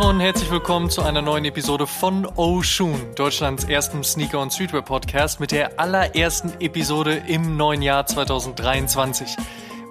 Tag und herzlich willkommen zu einer neuen Episode von Oshun, Deutschlands ersten Sneaker- und Streetwear-Podcast mit der allerersten Episode im neuen Jahr 2023.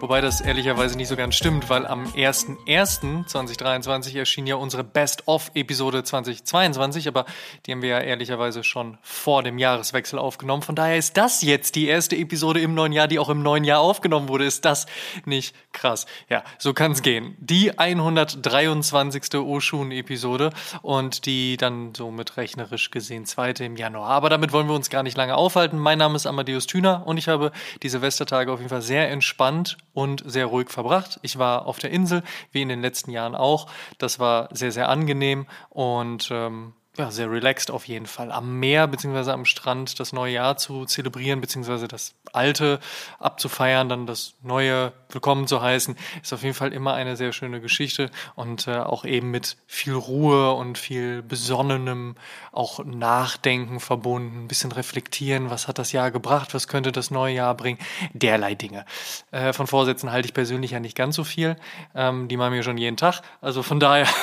Wobei das ehrlicherweise nicht so ganz stimmt, weil am 01.01.2023 erschien ja unsere Best-of-Episode 2022, aber die haben wir ja ehrlicherweise schon vor dem Jahreswechsel aufgenommen. Von daher ist das jetzt die erste Episode im neuen Jahr, die auch im neuen Jahr aufgenommen wurde. Ist das nicht krass? Ja, so kann es gehen. Die 123. Oshun-Episode und die dann somit rechnerisch gesehen zweite im Januar. Aber damit wollen wir uns gar nicht lange aufhalten. Mein Name ist Amadeus Thüner und ich habe die Silvestertage auf jeden Fall sehr entspannt und sehr ruhig verbracht. Ich war auf der Insel, wie in den letzten Jahren auch. Das war sehr, sehr angenehm und ähm, ja, sehr relaxed auf jeden Fall. Am Meer bzw. am Strand das neue Jahr zu zelebrieren, beziehungsweise das alte abzufeiern, dann das neue willkommen zu heißen, ist auf jeden Fall immer eine sehr schöne Geschichte und äh, auch eben mit viel Ruhe und viel besonnenem auch Nachdenken verbunden, ein bisschen reflektieren, was hat das Jahr gebracht, was könnte das neue Jahr bringen, derlei Dinge. Äh, von Vorsätzen halte ich persönlich ja nicht ganz so viel, ähm, die machen wir schon jeden Tag, also von daher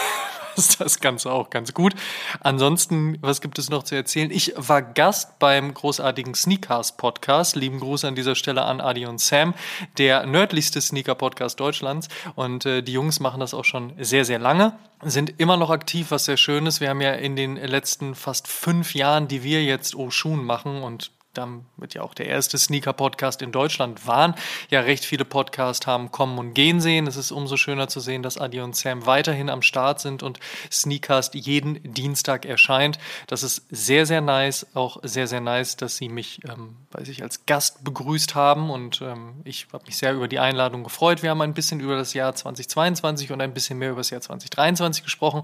ist das Ganze auch ganz gut. Ansonsten, was gibt es noch zu erzählen? Ich war Gast beim großartigen Sneakcast Podcast. Lieben Gruß an dieser Stelle an Adi und Sam, der nördlichste Sneaker Podcast Deutschlands. Und äh, die Jungs machen das auch schon sehr, sehr lange sind immer noch aktiv, was sehr schön ist. Wir haben ja in den letzten fast fünf Jahren, die wir jetzt Oshun machen und damit ja auch der erste Sneaker-Podcast in Deutschland waren, ja recht viele Podcasts haben kommen und gehen sehen. Es ist umso schöner zu sehen, dass Adi und Sam weiterhin am Start sind und Sneakcast jeden Dienstag erscheint. Das ist sehr, sehr nice. Auch sehr, sehr nice, dass sie mich, ähm, weiß ich, als Gast begrüßt haben und ähm, ich habe mich sehr über die Einladung gefreut. Wir haben ein bisschen über das Jahr 2022 und ein bisschen mehr über das Jahr 2023 gesprochen.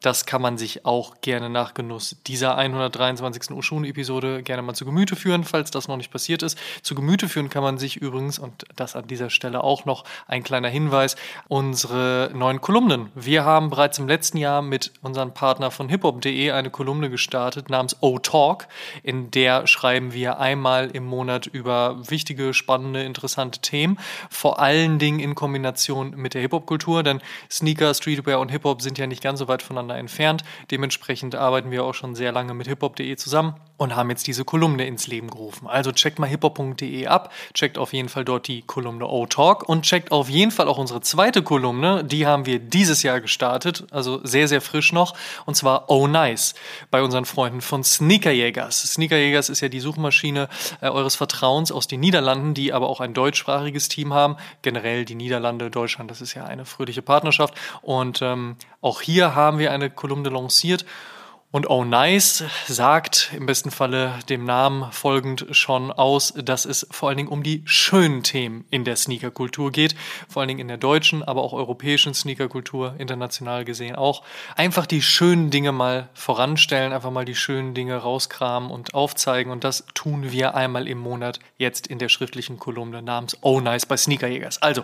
Das kann man sich auch gerne nach Genuss dieser 123. Oshun-Episode gerne mal zu Gemüte führen, falls das noch nicht passiert ist. Zu Gemüte führen kann man sich übrigens, und das an dieser Stelle auch noch ein kleiner Hinweis, unsere neuen Kolumnen. Wir haben bereits im letzten Jahr mit unserem Partner von hiphop.de eine Kolumne gestartet namens O-Talk, in der schreiben wir einmal im Monat über wichtige, spannende, interessante Themen, vor allen Dingen in Kombination mit der Hip-Hop-Kultur, denn Sneaker, Streetwear und Hip-Hop sind ja nicht ganz so weit voneinander voneinander entfernt. Dementsprechend arbeiten wir auch schon sehr lange mit hiphop.de zusammen und haben jetzt diese Kolumne ins Leben gerufen. Also checkt mal hiphop.de ab, checkt auf jeden Fall dort die Kolumne O-Talk und checkt auf jeden Fall auch unsere zweite Kolumne. Die haben wir dieses Jahr gestartet, also sehr, sehr frisch noch, und zwar Oh Nice bei unseren Freunden von Sneakerjägers. Sneakerjägers ist ja die Suchmaschine äh, eures Vertrauens aus den Niederlanden, die aber auch ein deutschsprachiges Team haben. Generell die Niederlande, Deutschland, das ist ja eine fröhliche Partnerschaft. Und ähm, auch hier haben wir eine Kolumne lanciert und Oh Nice sagt im besten Falle dem Namen folgend schon aus, dass es vor allen Dingen um die schönen Themen in der Sneakerkultur geht. Vor allen Dingen in der deutschen, aber auch europäischen Sneakerkultur, international gesehen auch. Einfach die schönen Dinge mal voranstellen, einfach mal die schönen Dinge rauskramen und aufzeigen. Und das tun wir einmal im Monat jetzt in der schriftlichen Kolumne namens Oh Nice bei Sneakerjägers. Also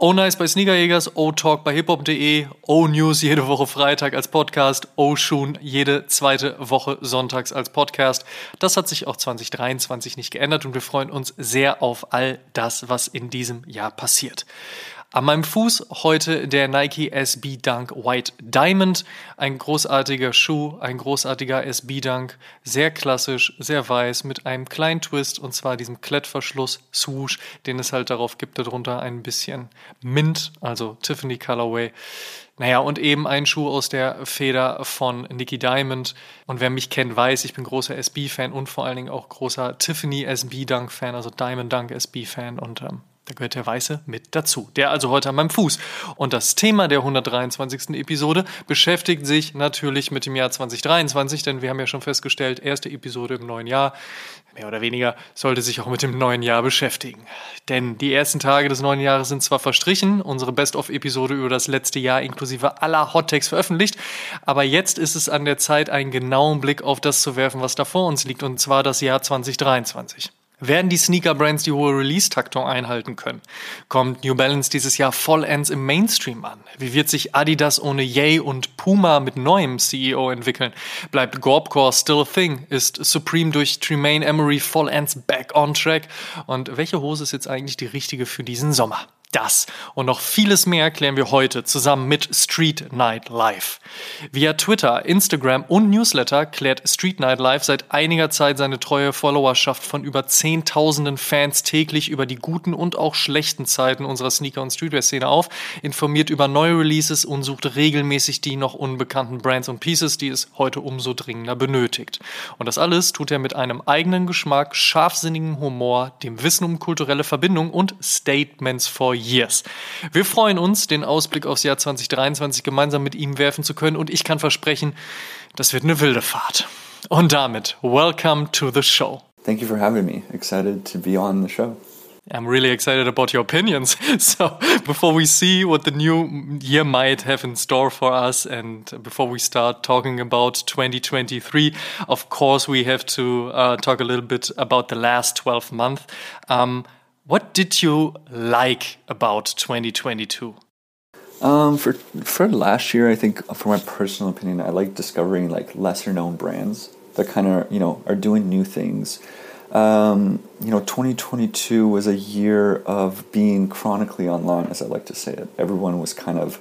Oh Nice bei Sneakerjägers, Oh Talk bei hiphop.de, Oh News jede Woche Freitag als Podcast, Oh Shoon jede zweite Woche sonntags als Podcast. Das hat sich auch 2023 nicht geändert und wir freuen uns sehr auf all das, was in diesem Jahr passiert. An meinem Fuß heute der Nike SB Dunk White Diamond. Ein großartiger Schuh, ein großartiger SB Dunk. Sehr klassisch, sehr weiß, mit einem kleinen Twist und zwar diesem Klettverschluss Swoosh, den es halt darauf gibt. Darunter ein bisschen Mint, also Tiffany Colorway. Naja, und eben ein Schuh aus der Feder von Nicky Diamond. Und wer mich kennt, weiß, ich bin großer SB-Fan und vor allen Dingen auch großer Tiffany SB-Dunk-Fan, also Diamond Dunk SB-Fan. Und ähm, da gehört der Weiße mit dazu. Der also heute an meinem Fuß. Und das Thema der 123. Episode beschäftigt sich natürlich mit dem Jahr 2023, denn wir haben ja schon festgestellt, erste Episode im neuen Jahr, mehr oder weniger, sollte sich auch mit dem neuen Jahr beschäftigen. Denn die ersten Tage des neuen Jahres sind zwar verstrichen, unsere Best-of-Episode über das letzte Jahr inklusive aller Hottakes veröffentlicht, aber jetzt ist es an der Zeit, einen genauen Blick auf das zu werfen, was da vor uns liegt, und zwar das Jahr 2023. Werden die Sneaker-Brands die hohe Release-Taktung einhalten können? Kommt New Balance dieses Jahr vollends im Mainstream an? Wie wird sich Adidas ohne Ye und Puma mit neuem CEO entwickeln? Bleibt Gorbcore still a thing? Ist Supreme durch Tremaine Emery vollends back on track? Und welche Hose ist jetzt eigentlich die richtige für diesen Sommer? Das und noch vieles mehr erklären wir heute zusammen mit Street Night Live. Via Twitter, Instagram und Newsletter klärt Street Night Live seit einiger Zeit seine treue Followerschaft von über zehntausenden Fans täglich über die guten und auch schlechten Zeiten unserer Sneaker- und Streetwear-Szene auf, informiert über neue Releases und sucht regelmäßig die noch unbekannten Brands und Pieces, die es heute umso dringender benötigt. Und das alles tut er mit einem eigenen Geschmack, scharfsinnigem Humor, dem Wissen um kulturelle Verbindung und Statements for Years. Wir freuen uns, den Ausblick aufs Jahr 2023 gemeinsam mit ihm werfen zu können und ich kann versprechen, das wird eine wilde Fahrt. Und damit, welcome to the show. Thank you for having me. Excited to be on the show. I'm really excited about your opinions. So, before we see what the new year might have in store for us, and before we start talking about 2023, of course, we have to uh, talk a little bit about the last 12 months. Um, what did you like about 2022? Um, for for last year, I think for my personal opinion, I like discovering like lesser known brands that kind of you know are doing new things. Um, you know, 2022 was a year of being chronically online, as I like to say it. Everyone was kind of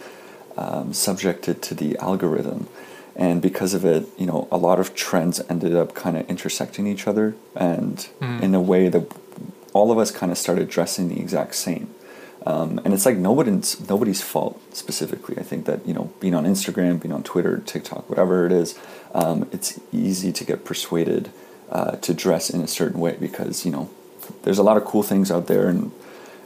um, subjected to the algorithm, and because of it, you know, a lot of trends ended up kind of intersecting each other, and mm. in a way that all of us kind of started dressing the exact same. Um, and it's like nobody's nobody's fault specifically. I think that you know, being on Instagram, being on Twitter, TikTok, whatever it is, um, it's easy to get persuaded uh, to dress in a certain way because you know there's a lot of cool things out there, and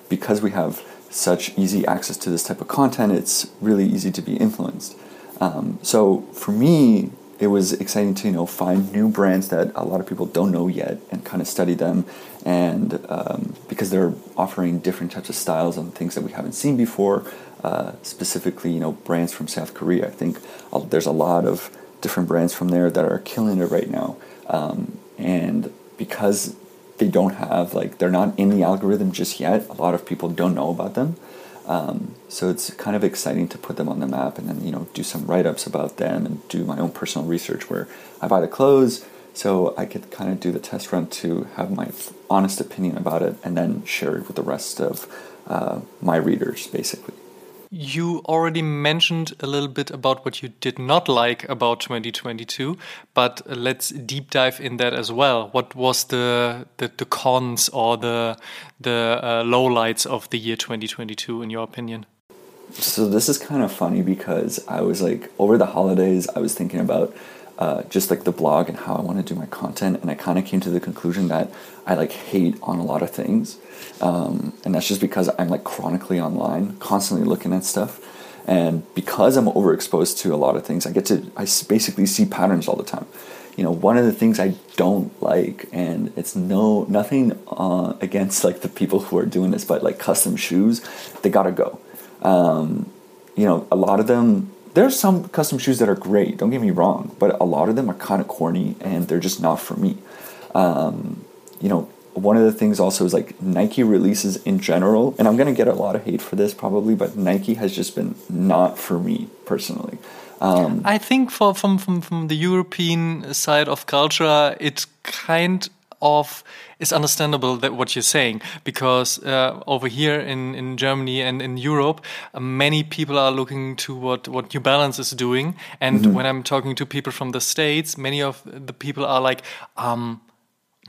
because we have such easy access to this type of content, it's really easy to be influenced. Um, so for me, it was exciting to you know find new brands that a lot of people don't know yet and kind of study them. And um, because they're offering different types of styles and things that we haven't seen before uh, specifically you know brands from south korea. I think there's a lot of different brands from there that are killing it right now. Um, and because they don't have like they're not in the algorithm just yet a lot of people don't know about them um, so it's kind of exciting to put them on the map and then you know do some write-ups about them and do my own personal research where I buy the clothes so I could kind of do the test run to have my honest opinion about it and then share it with the rest of uh, my readers basically. You already mentioned a little bit about what you did not like about 2022, but let's deep dive in that as well. What was the the, the cons or the the uh, lowlights of the year 2022 in your opinion? So this is kind of funny because I was like over the holidays I was thinking about uh, just like the blog and how I want to do my content, and I kind of came to the conclusion that I like hate on a lot of things, um, and that's just because I'm like chronically online, constantly looking at stuff, and because I'm overexposed to a lot of things, I get to I basically see patterns all the time. You know, one of the things I don't like, and it's no nothing uh, against like the people who are doing this, but like custom shoes, they gotta go. Um, you know, a lot of them there's some custom shoes that are great. Don't get me wrong, but a lot of them are kind of corny and they're just not for me. Um, you know, one of the things also is like Nike releases in general, and I'm gonna get a lot of hate for this probably, but Nike has just been not for me personally. Um, I think for from from from the European side of culture, it kind of is understandable that what you're saying because uh, over here in, in Germany and in Europe, uh, many people are looking to what, what New Balance is doing. And mm -hmm. when I'm talking to people from the States, many of the people are like, um,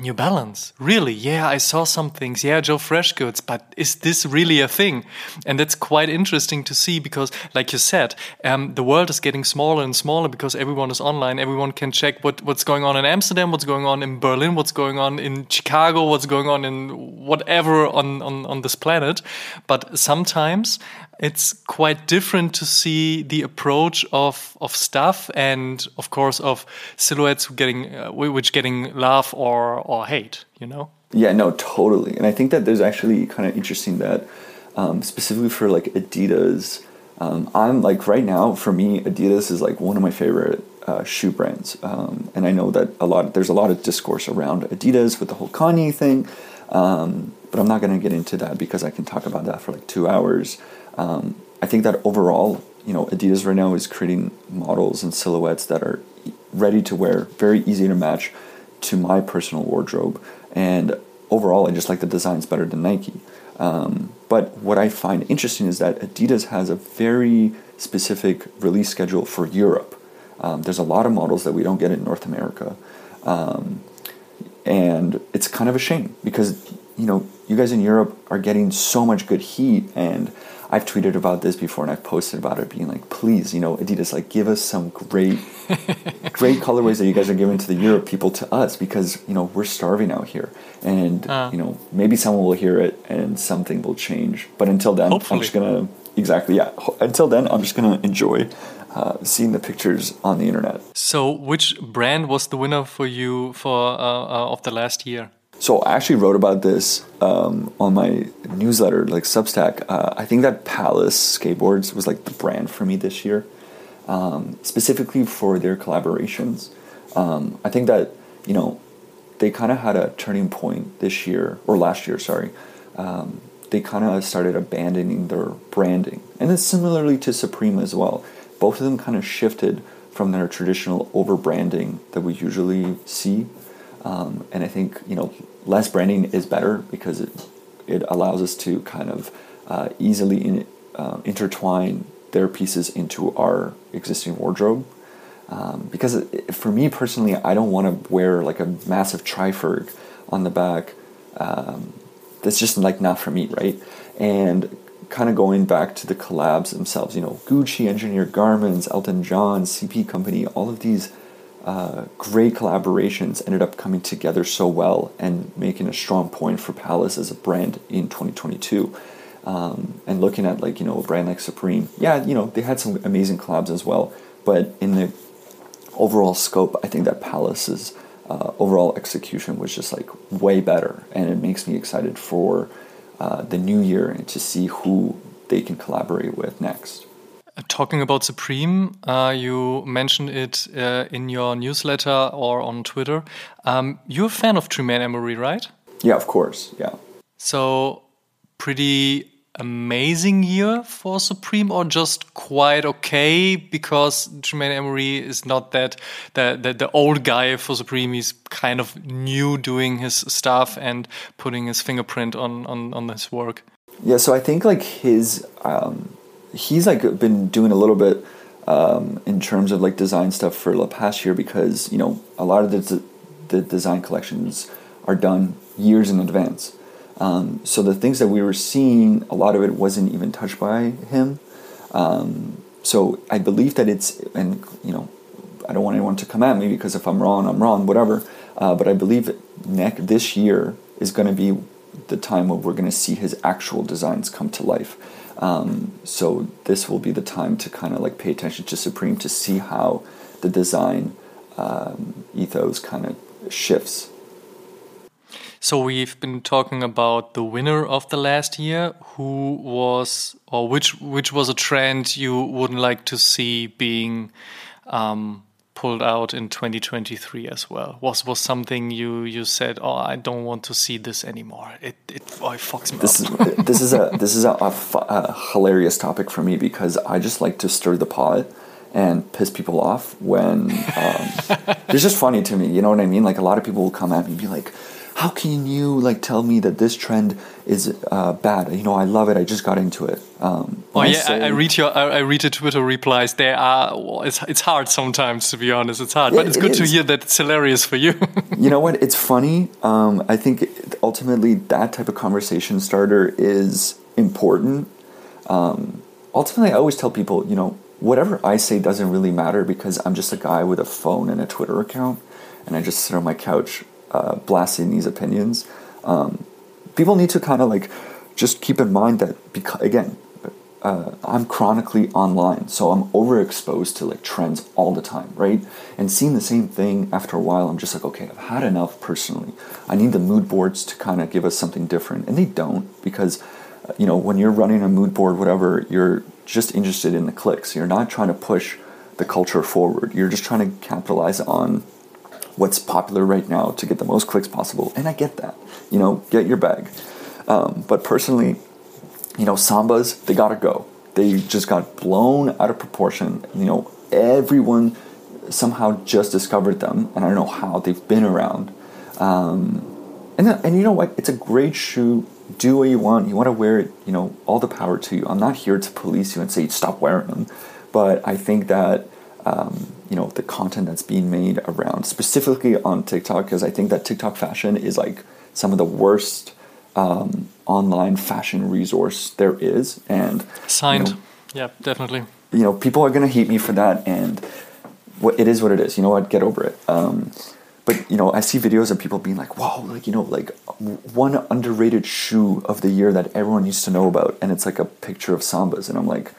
New Balance, really? Yeah, I saw some things. Yeah, Joe Freshgoods, but is this really a thing? And that's quite interesting to see because, like you said, um, the world is getting smaller and smaller because everyone is online. Everyone can check what, what's going on in Amsterdam, what's going on in Berlin, what's going on in Chicago, what's going on in whatever on, on, on this planet. But sometimes it's quite different to see the approach of of stuff and of course of silhouettes getting uh, which getting love or or hate you know? Yeah no totally. And i think that there's actually kind of interesting that um, specifically for like adidas um, i'm like right now for me adidas is like one of my favorite uh, shoe brands. Um, and i know that a lot there's a lot of discourse around adidas with the whole kanye thing um, but i'm not going to get into that because i can talk about that for like two hours um, I think that overall, you know, Adidas right now is creating models and silhouettes that are ready to wear, very easy to match to my personal wardrobe. And overall, I just like the designs better than Nike. Um, But what I find interesting is that Adidas has a very specific release schedule for Europe. Um, there's a lot of models that we don't get in North America. Um, and it's kind of a shame because, you know, you guys in Europe are getting so much good heat and I've tweeted about this before and I've posted about it being like, please, you know, Adidas, like give us some great, great colorways that you guys are giving to the Europe people to us because, you know, we're starving out here. And, uh, you know, maybe someone will hear it and something will change. But until then, hopefully. I'm just going to, exactly, yeah. Until then, I'm just going to enjoy uh, seeing the pictures on the internet. So, which brand was the winner for you for uh, uh of the last year? So I actually wrote about this um, on my newsletter, like Substack. Uh, I think that Palace Skateboards was like the brand for me this year, um, specifically for their collaborations. Um, I think that you know they kind of had a turning point this year or last year. Sorry, um, they kind of started abandoning their branding, and it's similarly to Supreme as well. Both of them kind of shifted from their traditional over branding that we usually see. Um, and I think you know less branding is better because it it allows us to kind of uh, easily in, uh, intertwine their pieces into our existing wardrobe. Um, because it, for me personally, I don't want to wear like a massive Tri-Ferg on the back. Um, that's just like not for me, right? And kind of going back to the collabs themselves, you know, Gucci, Engineered Garments, Elton John, CP Company, all of these uh, great collaborations ended up coming together so well and making a strong point for Palace as a brand in 2022. Um, and looking at like you know a brand like Supreme, yeah, you know they had some amazing collabs as well, but in the overall scope, I think that Palace's uh, overall execution was just like way better, and it makes me excited for uh, the new year and to see who they can collaborate with next. Talking about Supreme, uh, you mentioned it uh, in your newsletter or on Twitter. Um, you're a fan of Tremaine Emory, right? Yeah, of course. Yeah. So, pretty amazing year for Supreme, or just quite okay because Tremaine Emory is not that the, the, the old guy for Supreme. He's kind of new doing his stuff and putting his fingerprint on on on his work. Yeah, so I think like his. Um he's like been doing a little bit um, in terms of like design stuff for the past year because you know a lot of the, the design collections are done years in advance. Um, so the things that we were seeing, a lot of it wasn't even touched by him. Um, so I believe that it's, and you know, I don't want anyone to come at me because if I'm wrong, I'm wrong, whatever. Uh, but I believe next this year is going to be the time where we're going to see his actual designs come to life. Um, so this will be the time to kind of like pay attention to Supreme to see how the design um, ethos kind of shifts. So we've been talking about the winner of the last year. Who was or which which was a trend you wouldn't like to see being um, pulled out in 2023 as well? Was was something you you said, "Oh, I don't want to see this anymore." It it, oh, it fucks me this up. Is, this is a this is a, a, a, hilarious topic for me because I just like to stir the pot and piss people off when um, it's just funny to me. You know what I mean? Like a lot of people will come at me and be like how can you like tell me that this trend is uh, bad? You know, I love it. I just got into it. Um, oh yeah, I, I, read your I, read your Twitter replies. There are it's it's hard sometimes to be honest. It's hard, but it's good to hear that it's hilarious for you. you know what? It's funny. Um, I think ultimately that type of conversation starter is important. Um, ultimately, I always tell people, you know, whatever I say doesn't really matter because I'm just a guy with a phone and a Twitter account, and I just sit on my couch uh, blasting these opinions. Um, people need to kind of like just keep in mind that because again, uh, I'm chronically online, so I'm overexposed to like trends all the time, right? And seeing the same thing after a while, I'm just like, okay, I've had enough personally. I need the mood boards to kind of give us something different, and they don't because, uh, you know, when you're running a mood board, whatever, you're just interested in the clicks. You're not trying to push the culture forward. You're just trying to capitalize on what's popular right now to get the most clicks possible. And I get that. You know, get your bag. Um, but personally, you know, sambas, they gotta go. They just got blown out of proportion. You know, everyone somehow just discovered them, and I don't know how they've been around. Um, And and you know what? It's a great shoe. Do what you want. You want to wear it. You know, all the power to you. I'm not here to police you and say stop wearing them, but I think that um, you know the content that's being made around specifically on TikTok because I think that TikTok fashion is like some of the worst um, online fashion resource there is, and signed. You know, yeah, definitely. You know, people are gonna hate me for that, and what it is what it is. You know what? Get over it. Um, but you know, I see videos of people being like, "Wow, like you know, like one underrated shoe of the year that everyone needs to know about," and it's like a picture of sambas, and I'm like,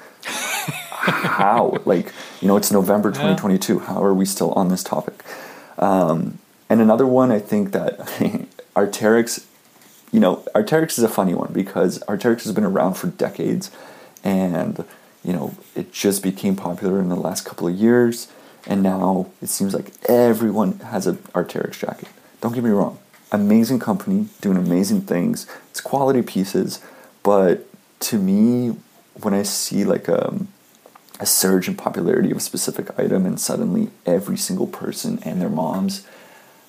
"How? like, you know, it's November 2022. Yeah. How are we still on this topic?" Um, and another one, I think that Arc'teryx, you know, Arc'teryx is a funny one because Arc'teryx has been around for decades, and you know, it just became popular in the last couple of years and now it seems like everyone has a Arc'teryx jacket. Don't get me wrong, amazing company doing amazing things. It's quality pieces, but to me, when I see like a, um, a surge in popularity of a specific item, and suddenly every single person and their moms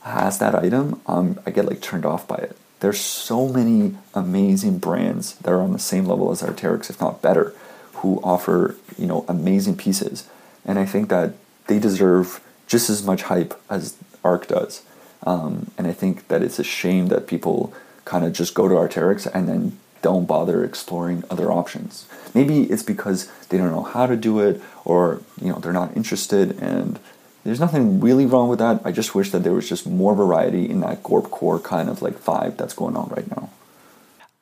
has that item, um, I get like turned off by it. There's so many amazing brands that are on the same level as Arc'teryx, if not better, who offer you know amazing pieces, and I think that they deserve just as much hype as Arc does. Um, and I think that it's a shame that people kind of just go to Arc'teryx and then don't bother exploring other options. Maybe it's because they don't know how to do it or you know they're not interested and there's nothing really wrong with that. I just wish that there was just more variety in that Gorp core kind of like vibe that's going on right now.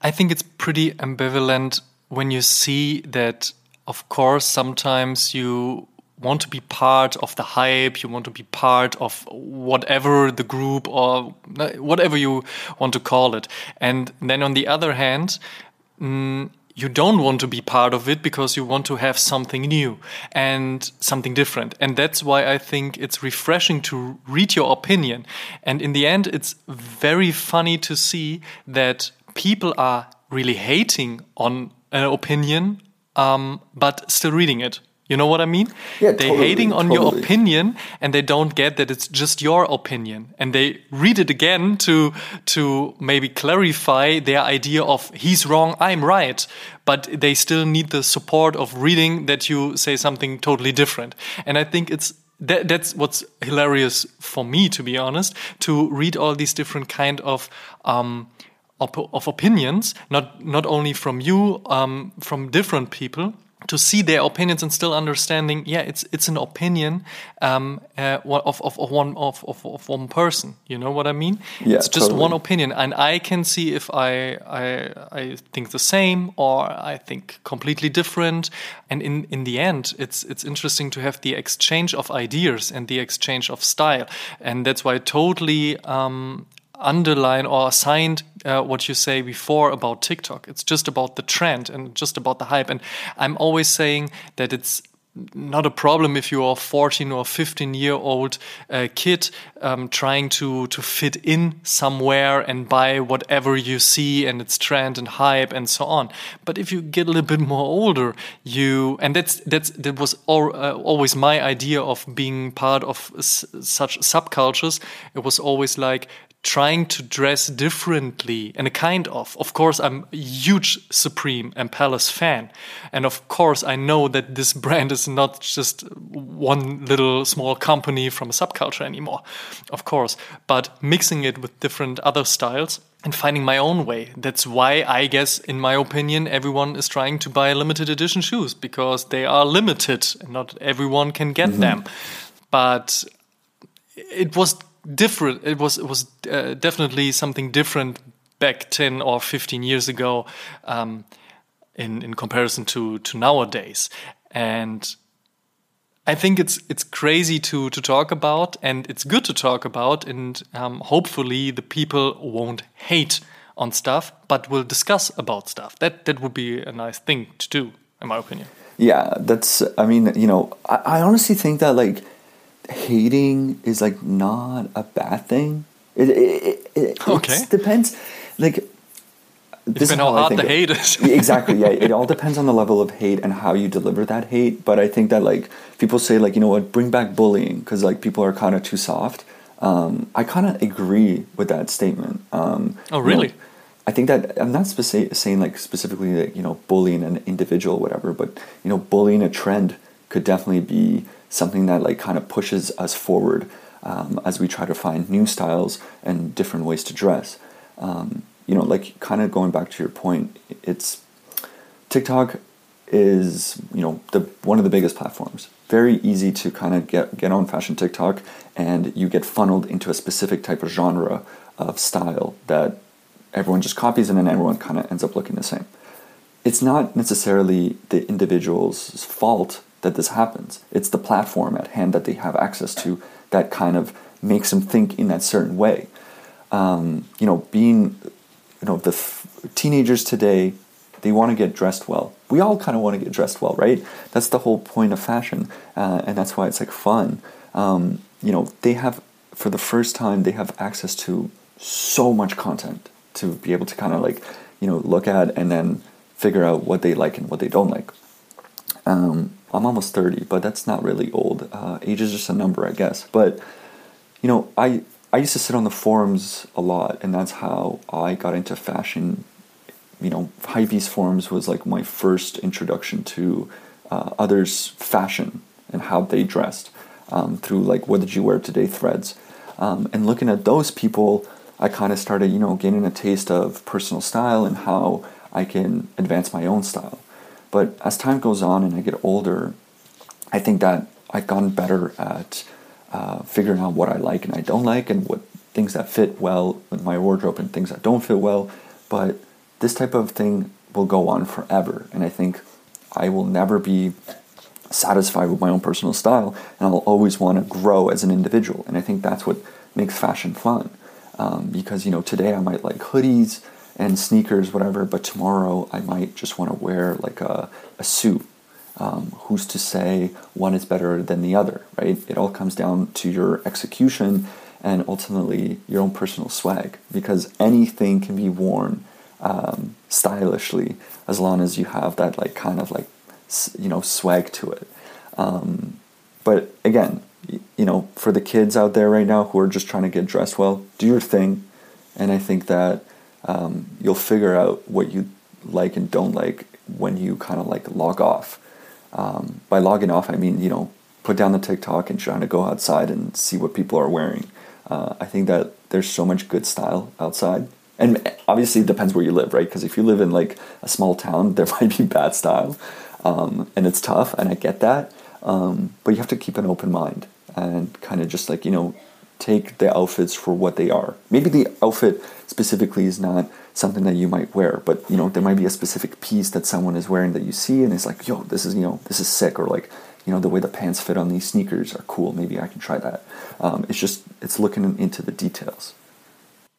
I think it's pretty ambivalent when you see that of course sometimes you want to be part of the hype, you want to be part of whatever the group or whatever you want to call it. And then on the other hand, mm, you don't want to be part of it because you want to have something new and something different. And that's why I think it's refreshing to read your opinion. And in the end, it's very funny to see that people are really hating on an opinion, um, but still reading it. You know what I mean? Yeah, They're totally, hating on totally. your opinion and they don't get that it's just your opinion. And they read it again to to maybe clarify their idea of he's wrong, I'm right. But they still need the support of reading that you say something totally different. And I think it's that, that's what's hilarious for me, to be honest, to read all these different kind of um, of opinions, not not only from you, um, from different people to see their opinions and still understanding yeah it's it's an opinion um, uh, of, of, of one of, of, of one person. You know what i mean? Yeah, it's just totally. one opinion. And i can see if I, I i think the same or i think completely different. And in in the end it's it's interesting to have the exchange of ideas and the exchange of style. And that's why I totally um, underline or signed uh, what you say before about TikTok. It's just about the trend and just about the hype. And I'm always saying that it's not a problem if you're a 14 or 15 year old uh, kid um, trying to to fit in somewhere and buy whatever you see and its trend and hype and so on but if you get a little bit more older you and that's that's that was all, uh, always my idea of being part of such subcultures it was always like trying to dress differently and a kind of. Of course i'm a huge supreme and palace fan. And of course i know that this brand is not just one little small company from a subculture anymore of course but mixing it with different other styles and finding my own way. That's why i guess in my opinion everyone is trying to buy limited edition shoes because they are limited and not everyone can get mm -hmm. them. But it was different. It was it was uh, definitely something different back ten or fifteen years ago, um, in in comparison to to nowadays. And I think it's it's crazy to to talk about, and it's good to talk about, and um, hopefully the people won't hate on stuff, but will discuss about stuff. That that would be a nice thing to do, in my opinion. Yeah, that's. I mean, you know, I, I honestly think that like hating is like not a bad thing. It it, it, okay. depends. Like this is how, how hard the hate is. exactly. Yeah. It all depends on the level of hate and how you deliver that hate. But I think that like people say like you know what, bring back bullying because like people are kind of too soft. Um, I kind of agree with that statement. Um, oh, really? You know, I think that I'm not speci- saying like specifically that you know bullying an individual, whatever, but you know bullying a trend could definitely be something that like kind of pushes us forward um, as we try to find new styles and different ways to dress. Um, you know, like kind of going back to your point, it's TikTok is you know the one of the biggest platforms. Very easy to kind of get get on fashion TikTok, and you get funneled into a specific type of genre of style that everyone just copies, and then everyone kind of ends up looking the same. It's not necessarily the individual's fault that this happens. It's the platform at hand that they have access to that kind of makes them think in that certain way. Um, you know, being, you know, the teenagers today, they want to get dressed well. We all kind of want to get dressed well, right? That's the whole point of fashion, uh, and that's why it's like fun. Um, you know, they have, for the first time, they have access to so much content to be able to kind of like, you know, look at and then figure out what they like and what they don't like. Um, I'm almost 30, but that's not really old. Uh, age is just a number, I guess. But, you know, I, I used to sit on the forums a lot, and that's how I got into fashion. You know, Hypebeast forums was like my first introduction to uh, others' fashion and how they dressed um, through like what did you wear today threads. Um, and looking at those people, I kind of started, you know, gaining a taste of personal style and how I can advance my own style. But as time goes on and I get older, I think that I've gotten better at uh, figuring out what I like and I don't like, and what things that fit well with my wardrobe and things that don't fit well. But this type of thing will go on forever, and I think I will never be satisfied with my own personal style, and I'll always want to grow as an individual. And I think that's what makes fashion fun, um, because you know today I might like hoodies and sneakers, whatever. But tomorrow I might just want to wear like a, a suit. Um, who's to say one is better than the other, right? It all comes down to your execution and ultimately your own personal swag because anything can be worn um, stylishly as long as you have that like kind of like you know swag to it. Um, but again, you know, for the kids out there right now who are just trying to get dressed well, do your thing, and I think that um, you'll figure out what you like and don't like when you kind of like log off. Um, by logging off, I mean, you know, put down the TikTok and trying to go outside and see what people are wearing. Uh, I think that there's so much good style outside. And obviously, it depends where you live, right? Because if you live in like a small town, there might be bad style. Um, and it's tough, and I get that. Um, but you have to keep an open mind and kind of just like, you know, take the outfits for what they are. Maybe the outfit specifically is not something that you might wear, but you know there might be a specific piece that someone is wearing that you see and it's like, yo, this is you know this is sick, or like you know the way the pants fit on these sneakers are cool. Maybe I can try that. Um, it's just it's looking into the details.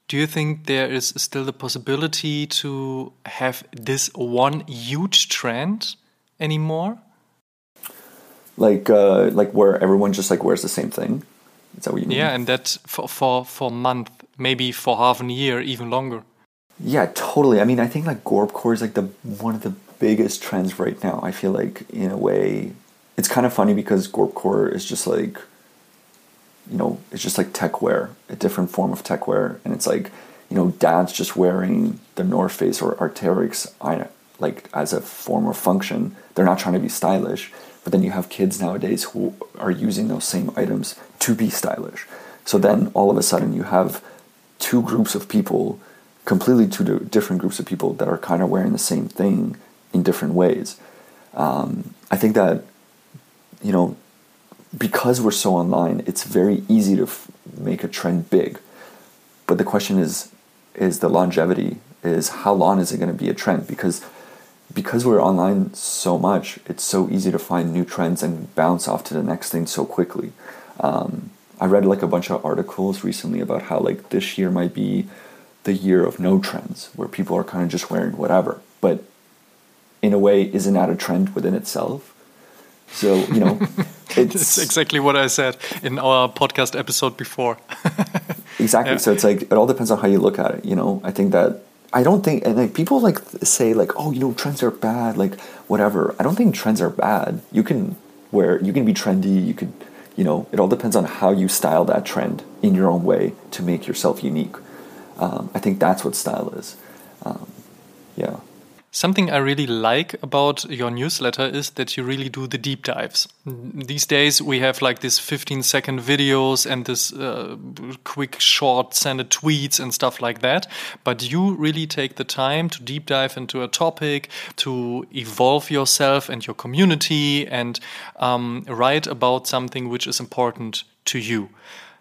Do you think there is still the possibility to have this one huge trend anymore? Like uh, like where everyone just like wears the same thing. Is that what you mean? Yeah, and that for for for a month, maybe for half a year, even longer. Yeah, totally. I mean, I think like gorpcore is like the one of the biggest trends right now. I feel like in a way, it's kind of funny because gorpcore is just like, you know, it's just like tech wear, a different form of tech wear, and it's like, you know, dads just wearing the North Face or Arc'teryx, like as a form of function. They're not trying to be stylish but then you have kids nowadays who are using those same items to be stylish. So then all of a sudden you have two groups of people, completely two different groups of people that are kind of wearing the same thing in different ways. Um, I think that, you know, because we're so online, it's very easy to f- make a trend big. But the question is, is the longevity, is how long is it going to be a trend? Because because we're online so much, it's so easy to find new trends and bounce off to the next thing so quickly. Um, I read like a bunch of articles recently about how like this year might be the year of no trends, where people are kind of just wearing whatever. But in a way, isn't that a trend within itself? So you know, it's exactly what I said in our podcast episode before. exactly. Yeah. So it's like it all depends on how you look at it. You know, I think that I don't think and like people like say like oh you know trends are bad like whatever. I don't think trends are bad. You can wear you can be trendy. You could you know, it all depends on how you style that trend in your own way to make yourself unique. Um, I think that's what style is. Um. Something I really like about your newsletter is that you really do the deep dives. These days we have like these 15 second videos and this uh, quick short sended tweets and stuff like that. But you really take the time to deep dive into a topic, to evolve yourself and your community and um, write about something which is important to you.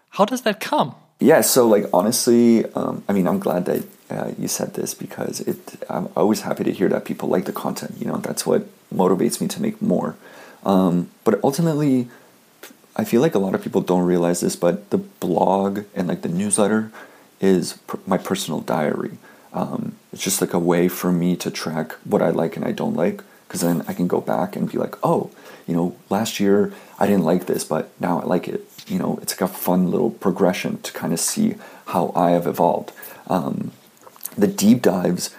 How does that come? Yeah, so like honestly, um, I mean, I'm glad that uh, you said this because it. I'm always happy to hear that people like the content. You know, that's what motivates me to make more. Um, but ultimately, I feel like a lot of people don't realize this, but the blog and like the newsletter is my personal diary. Um, it's just like a way for me to track what I like and I don't like, because then I can go back and be like, oh, you know, last year I didn't like this, but now I like it. You know, it's like a fun little progression to kind of see how I have evolved. Um, the deep dives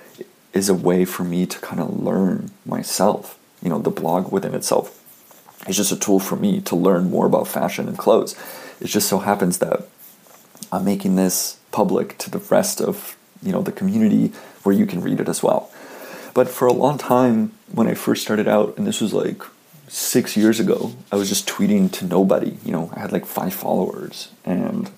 is a way for me to kind of learn myself. You know, the blog within itself is just a tool for me to learn more about fashion and clothes. It just so happens that I'm making this public to the rest of you know the community where you can read it as well. But for a long time, when I first started out, and this was like six years ago, I was just tweeting to nobody. You know, I had like five followers, and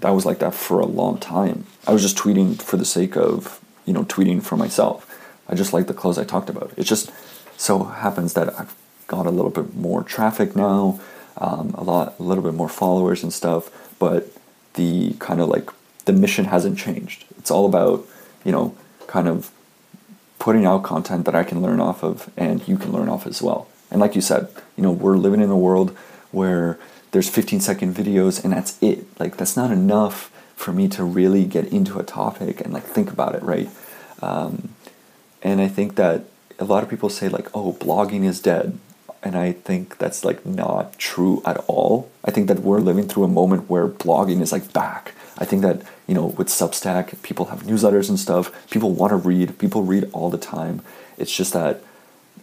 that was like that for a long time. I was just tweeting for the sake of, you know, tweeting for myself. I just like the clothes I talked about. It just so happens that I've got a little bit more traffic now, um, a lot, a little bit more followers and stuff. But the kind of like the mission hasn't changed. It's all about, you know, kind of putting out content that I can learn off of and you can learn off as well. And like you said, you know, we're living in a world where there's 15 second videos and that's it. Like that's not enough for me to really get into a topic and like think about it, right? Um, and I think that a lot of people say like, "Oh, blogging is dead," and I think that's like not true at all. I think that we're living through a moment where blogging is like back. I think that you know with Substack, people have newsletters and stuff. People want to read. People read all the time. It's just that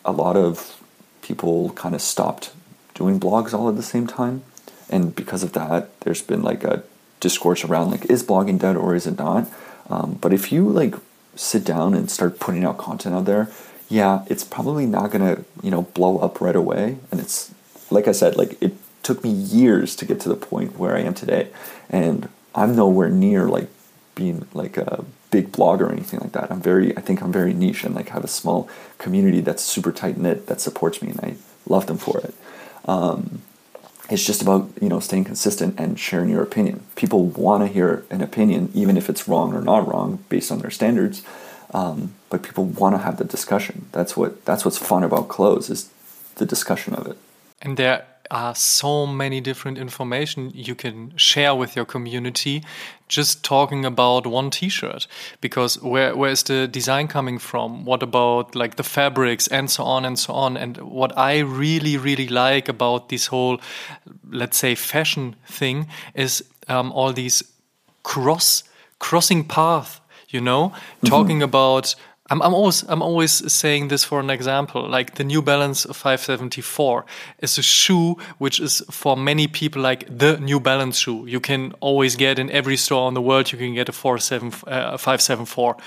a lot of people kind of stopped doing blogs all at the same time and because of that, there's been like a discourse around like is blogging dead or is it not? Um, but if you like sit down and start putting out content out there, yeah, it's probably not gonna you know blow up right away. And it's like I said, like it took me years to get to the point where I am today, and I'm nowhere near like being like a big blog or anything like that. I'm very, I think I'm very niche and like have a small community that's super tight knit that supports me, and I love them for it. Um, it's just about you know staying consistent and sharing your opinion. People want to hear an opinion, even if it's wrong or not wrong, based on their standards. Um, but people want to have the discussion. That's what that's what's fun about clothes is the discussion of it. And there are so many different information you can share with your community just talking about one t-shirt. Because where where is the design coming from? What about like the fabrics? And so on and so on. And what i really really like about this whole let's say fashion thing is um, all these cross crossing path you know? Mm -hmm. talking about I'm, I'm always I'm always saying this for an example. Like the New Balance 574 is a shoe which is for many people like the New Balance shoe. You can always get in every store in the world. You can get a 47, uh, 574.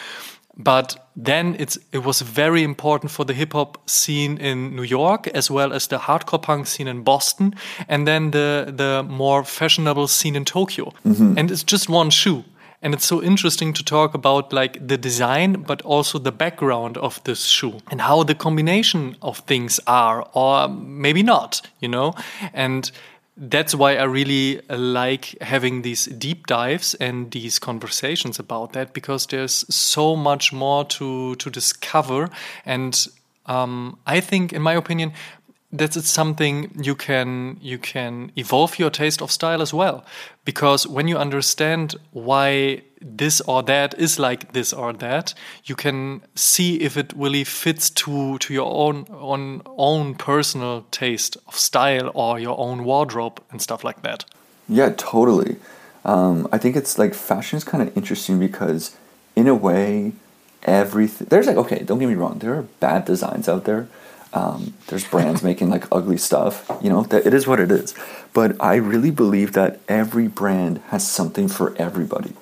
But then it's it was very important for the hip hop scene in New York as well as the hardcore punk scene in Boston, and then the the more fashionable scene in Tokyo. Mm -hmm. And it's just one shoe and it's so interesting to talk about like the design but also the background of this shoe and how the combination of things are or maybe not you know? And that's why I really like having these deep dives and these conversations about that because there's so much more to to discover. And um, I think, in my opinion, that it's something you can you can evolve your taste of style as well. Because when you understand why this or that is like this or that you can see if it really fits to to your own own own personal taste of style or your own wardrobe and stuff like that. Yeah totally. Um, i think it's like fashion is kind of interesting because in a way everything there's like okay don't get me wrong there are bad designs out there Um, there's brands making like ugly stuff. You know, that it is what it is. But I really believe that every brand has something for everybody.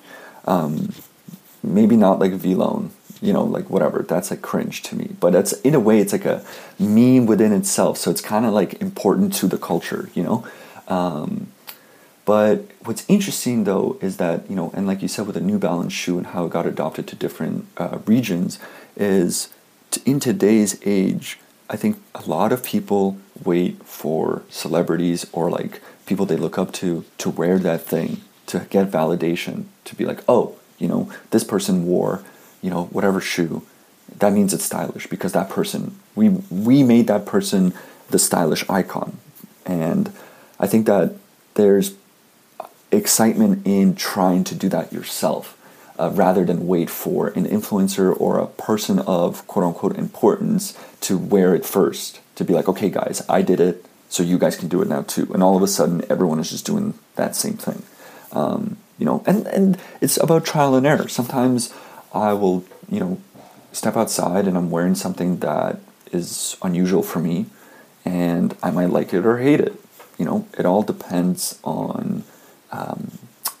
Um, maybe not like Vlone, you know, like whatever. That's like cringe to me. But it's in a way, it's like a meme within itself. So it's kind of like important to the culture, you know. Um, but what's interesting though is that you know, and like you said with the New Balance shoe and how it got adopted to different uh, regions, is to, in today's age, I think a lot of people wait for celebrities or like people they look up to to wear that thing to get validation to be like, oh, you know, this person wore, you know, whatever shoe. That means it's stylish because that person we we made that person the stylish icon, and I think that there's excitement in trying to do that yourself. Uh, rather than wait for an influencer or a person of quote unquote importance to wear it first. To be like, okay, guys, I did it, so you guys can do it now too. And all of a sudden, everyone is just doing that same thing. Um, you know, and, and it's about trial and error. Sometimes I will, you know, step outside and I'm wearing something that is unusual for me, and I might like it or hate it. You know, it all depends on um,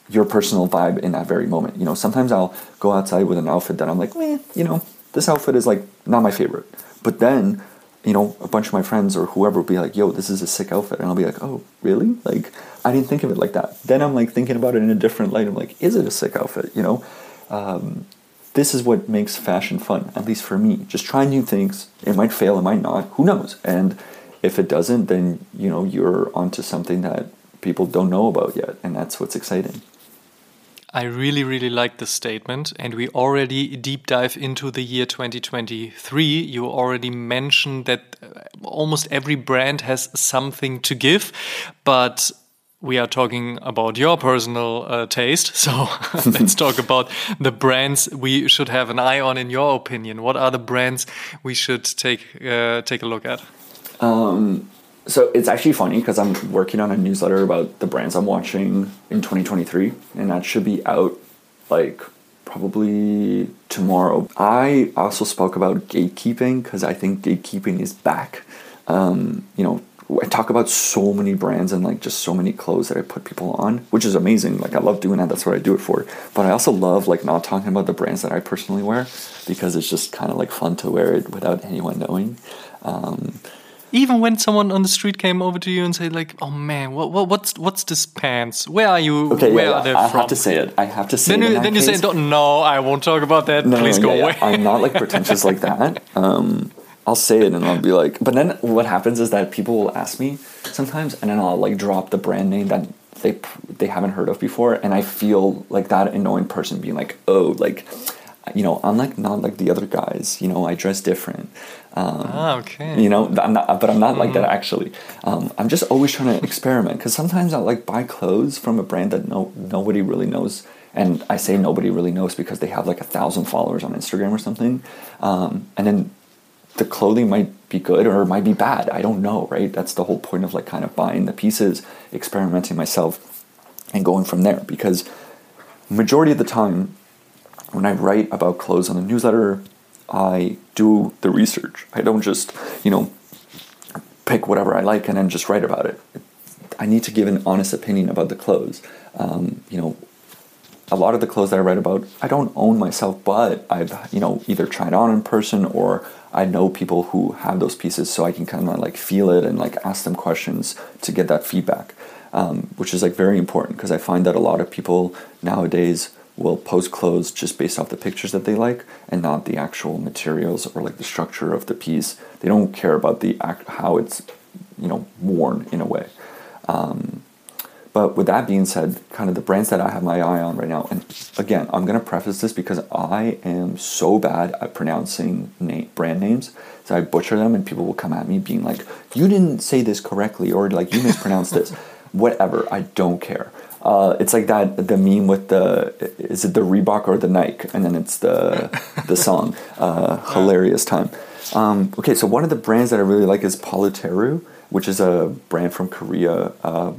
your personal vibe in that very moment. You know, sometimes I'll go outside with an outfit that I'm like, eh, you know, this outfit is like not my favorite. But then, you know, a bunch of my friends or whoever will be like, yo, this is a sick outfit. And I'll be like, oh, really? Like, I didn't think of it like that. Then I'm like thinking about it in a different light. I'm like, is it a sick outfit? You know? Um, this is what makes fashion fun, at least for me. Just try new things. It might fail, it might not. Who knows? And if it doesn't, then, you know, you're onto something that people don't know about yet. And that's what's exciting. I really, really like this statement. And we already deep dive into the year 2023. You already mentioned that uh, almost every brand has something to give, but we are talking about your personal uh, taste. So let's talk about the brands we should have an eye on, in your opinion. What are the brands we should take uh, take a look at? Um, so it's actually funny because I'm working on a newsletter about the brands I'm watching in 2023, and that should be out like probably tomorrow. I also spoke about gatekeeping because I think gatekeeping is back. Um, you know, I talk about so many brands and like just so many clothes that I put people on, which is amazing. Like I love doing that. That's what I do it for. But I also love like not talking about the brands that I personally wear because it's just kind of like fun to wear it without anyone knowing. Um, even when someone on the street came over to you and said like oh man what, what what's what's this pants where are you okay, where yeah, are they I from have to say it. I have to say then it. you, then you say case. "Don't- no i won't talk about that No, please yeah, go yeah. away I'm not like pretentious like that. Um, I'll say it and I'll be like, but then what happens is that people will ask me sometimes, and then I'll like drop the brand name that they they haven't heard of before, and I feel like that annoying person being like, oh, like, you know, I'm like not like the other guys. You know, I dress different. Um, ah okay. you know i'm not but i'm not like that actually. Um, i'm just always trying to experiment because sometimes i like buy clothes from a brand that no nobody really knows and i say nobody really knows because they have like a thousand followers on instagram or something. Um, and then the clothing might be good or it might be bad. I don't know right? That's the whole point of like kind of buying the pieces experimenting myself and going from there. Because majority of the time when i write about clothes on the newsletter I do the research. I don't just, you know, pick whatever I like and then just write about it. I need to give an honest opinion about the clothes. Um, you know, a lot of the clothes that I write about, I don't own myself, but I've, you know, either tried on in person or I know people who have those pieces so I can kind of like feel it and like ask them questions to get that feedback, um, which is like very important because I find that a lot of people nowadays will post clothes just based off the pictures that they like and not the actual materials or like the structure of the piece. They don't care about the act, how it's you know worn in a way. Um, but with that being said, kind of the brands that I have my eye on right now, and again, I'm gonna preface this because I am so bad at pronouncing name, brand names, so I butcher them, and people will come at me being like, "You didn't say this correctly," or like, "You mispronounced this." Whatever, I don't care. Uh, it's like that the meme with the is it the Reebok or the Nike, and then it's the the song. Uh, hilarious time. Um, okay, so one of the brands that I really like is Polyteru, which is a brand from Korea. Uh,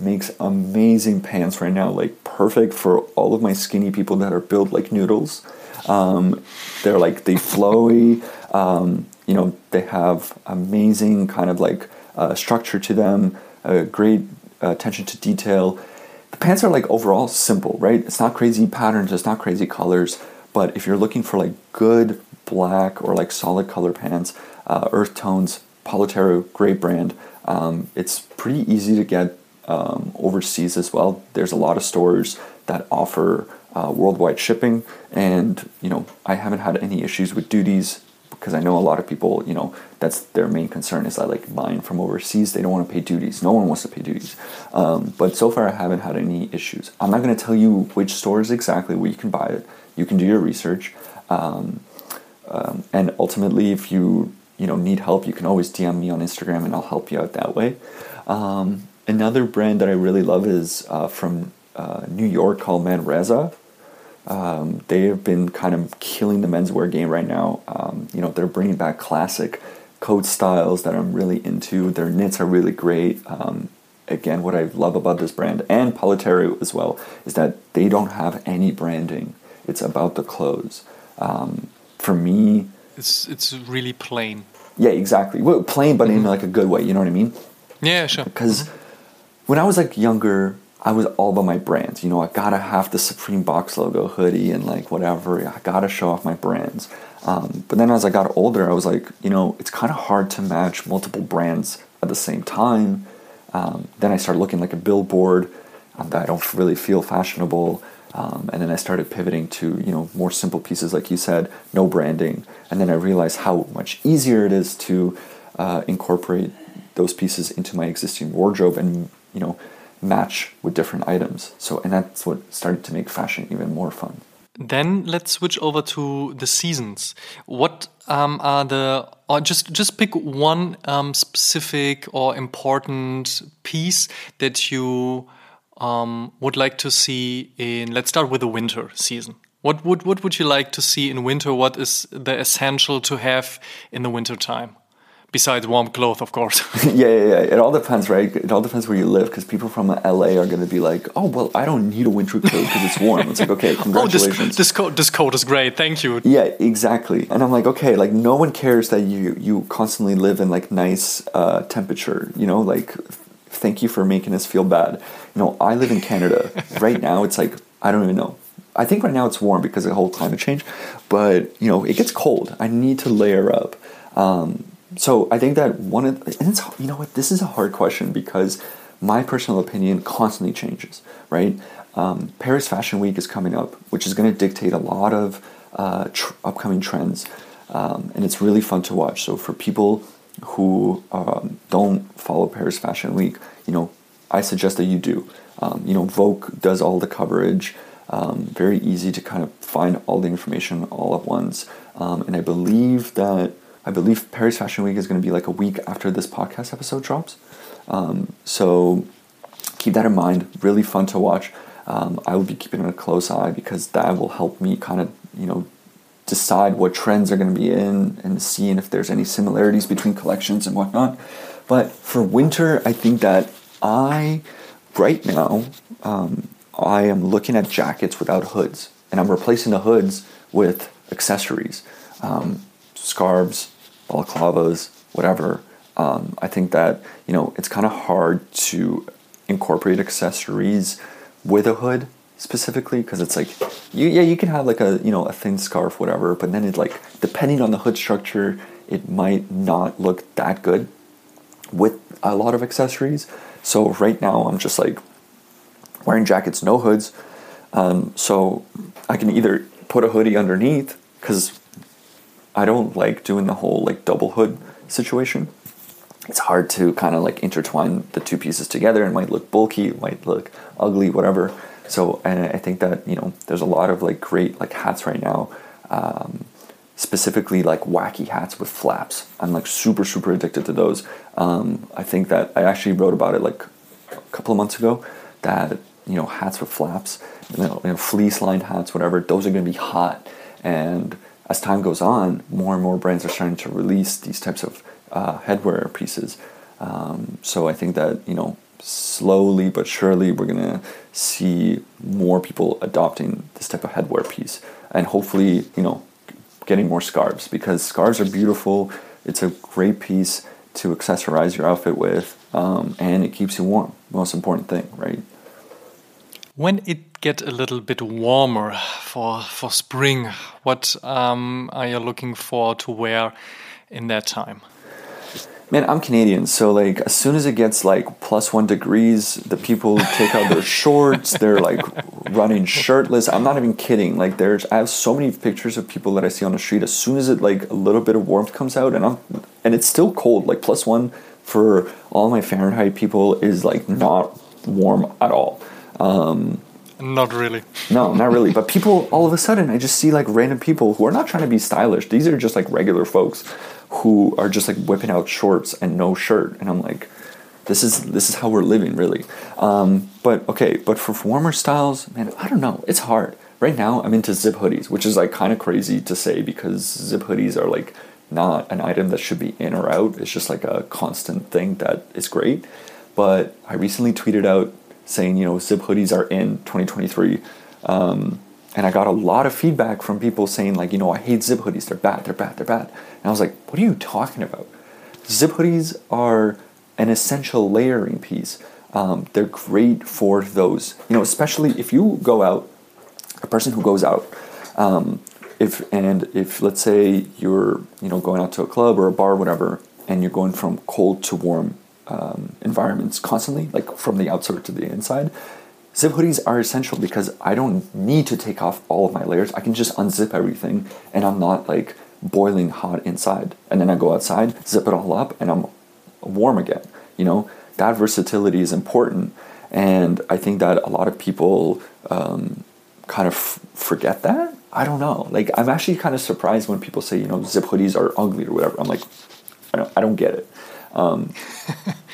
makes amazing pants right now, like perfect for all of my skinny people that are built like noodles. Um, they're like they flowy. Um, you know, they have amazing kind of like uh, structure to them, a great uh, attention to detail. The pants are like overall simple, right? It's not crazy patterns, it's not crazy colors, but if you're looking for like good black or like solid color pants, uh, earth tones, Polyteru, great brand. Um, it's pretty easy to get um, overseas as well. There's a lot of stores that offer uh, worldwide shipping, and you know I haven't had any issues with duties because I know a lot of people, you know, that's their main concern is that like buying from overseas, they don't want to pay duties. No one wants to pay duties. Um, but so far, I haven't had any issues. I'm not going to tell you which stores exactly where you can buy it. You can do your research, um, um, and ultimately, if you you know need help, you can always DM me on Instagram, and I'll help you out that way. Um, another brand that I really love is uh, from uh, New York called Manresa. Um, they have been kind of killing the menswear game right now. Um, you know, they're bringing back classic coat styles that I'm really into. Their knits are really great. Um, again, what I love about this brand and Polyteru as well is that they don't have any branding. It's about the clothes. Um, for me, it's it's really plain. Yeah, exactly. Well, plain, but mm-hmm. in like a good way. You know what I mean? Yeah, sure. Because mm-hmm. when I was like younger, I was all about my brands. You know, I gotta have the Supreme Box logo hoodie and like whatever. I gotta show off my brands. Um, but then as I got older, I was like, you know, it's kind of hard to match multiple brands at the same time. Um, then I started looking like a billboard um, that I don't really feel fashionable. Um, and then I started pivoting to you know more simple pieces, like you said, no branding. And then I realized how much easier it is to uh, incorporate those pieces into my existing wardrobe and you know match with different items. So and that's what started to make fashion even more fun. Then let's switch over to the seasons. What um, are the or just just pick one um, specific or important piece that you um, would like to see in? Let's start with the winter season. What would what would you like to see in winter? What is the essential to have in the winter time? Besides warm clothes, of course. yeah, yeah, yeah. It all depends, right? It all depends where you live, because people from LA are going to be like, "Oh, well, I don't need a winter coat because it's warm." It's like, okay, congratulations. oh, this, this coat, this coat is great. Thank you. Yeah, exactly. And I'm like, okay, like no one cares that you you constantly live in like nice uh, temperature. You know, like thank you for making us feel bad. You know, I live in Canada. right now, it's like I don't even know. I think right now it's warm because of the whole climate change, but you know, it gets cold. I need to layer up. Um, so I think that one of and it's you know what this is a hard question because my personal opinion constantly changes, right? Um, Paris Fashion Week is coming up, which is going to dictate a lot of uh, tr- upcoming trends, um, and it's really fun to watch. So for people who um, don't follow Paris Fashion Week, you know, I suggest that you do. Um, you know, Vogue does all the coverage. Um, very easy to kind of find all the information all at once, um, and I believe that I believe Paris Fashion Week is going to be like a week after this podcast episode drops. Um, so keep that in mind. Really fun to watch. Um, I will be keeping a close eye because that will help me kind of, you know, decide what trends are going to be in and seeing if there's any similarities between collections and whatnot. But for winter, I think that I, right now, um, I am looking at jackets without hoods and I'm replacing the hoods with accessories. Um, scarves, balaclavas, whatever. Um, I think that you know it's kind of hard to incorporate accessories with a hood specifically because it's like you yeah you can have like a you know a thin scarf whatever but then it like depending on the hood structure it might not look that good with a lot of accessories so right now i'm just like wearing jackets no hoods um, so i can either put a hoodie underneath because I don't like doing the whole like double hood situation. It's hard to kind of like intertwine the two pieces together. It might look bulky, it might look ugly, whatever. So, and I think that you know, there's a lot of like great like hats right now, um, specifically like wacky hats with flaps. I'm like super super addicted to those. Um, I think that I actually wrote about it like a couple of months ago. That you know, hats with flaps, you know, you know fleece lined hats, whatever. Those are going to be hot and as time goes on, more and more brands are starting to release these types of uh, headwear pieces. Um, so I think that you know, slowly but surely, we're gonna see more people adopting this type of headwear piece, and hopefully, you know, getting more scarves because scarves are beautiful. It's a great piece to accessorize your outfit with, um, and it keeps you warm. Most important thing, right? When it get a little bit warmer for for spring, what um, are you looking for to wear in that time? Man, I'm Canadian, so like as soon as it gets like plus one degrees, the people take out their shorts. They're like running shirtless. I'm not even kidding. Like there's, I have so many pictures of people that I see on the street. As soon as it like a little bit of warmth comes out, and I'm, and it's still cold. Like plus one for all my Fahrenheit people is like not warm at all. Um, not really. no, not really. But people, all of a sudden, I just see like random people who are not trying to be stylish. These are just like regular folks who are just like whipping out shorts and no shirt, and I'm like, this is this is how we're living, really. Um, but okay, but for warmer styles, man, I don't know. It's hard. Right now, I'm into zip hoodies, which is like kind of crazy to say because zip hoodies are like not an item that should be in or out. It's just like a constant thing that is great. But I recently tweeted out saying, you know, zip hoodies are in 2023. Um, and I got a lot of feedback from people saying, like, you know, I hate zip hoodies. They're bad, they're bad, they're bad. And I was like, what are you talking about? Zip hoodies are an essential layering piece. Um, they're great for those, you know, especially if you go out, a person who goes out, um, if and if let's say you're you know going out to a club or a bar or whatever, and you're going from cold to warm um, environments constantly, like from the outside to the inside, Zip hoodies are essential because I don't need to take off all of my layers. I can just unzip everything and I'm not like boiling hot inside. And then I go outside, zip it all up, and I'm warm again. You know, that versatility is important. And I think that a lot of people um, kind of f- forget that. I don't know. Like, I'm actually kind of surprised when people say, you know, zip hoodies are ugly or whatever. I'm like, I don't, I don't get it. Um,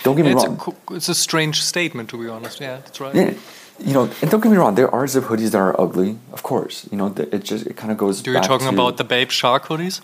don't get me it's wrong. A, it's a strange statement, to be honest. Yeah, that's right. Yeah you know, and don't get me wrong, there are zip hoodies that are ugly, of course. You know, it just it kind of goes. Do you talking to, about the BAPE Shark hoodies?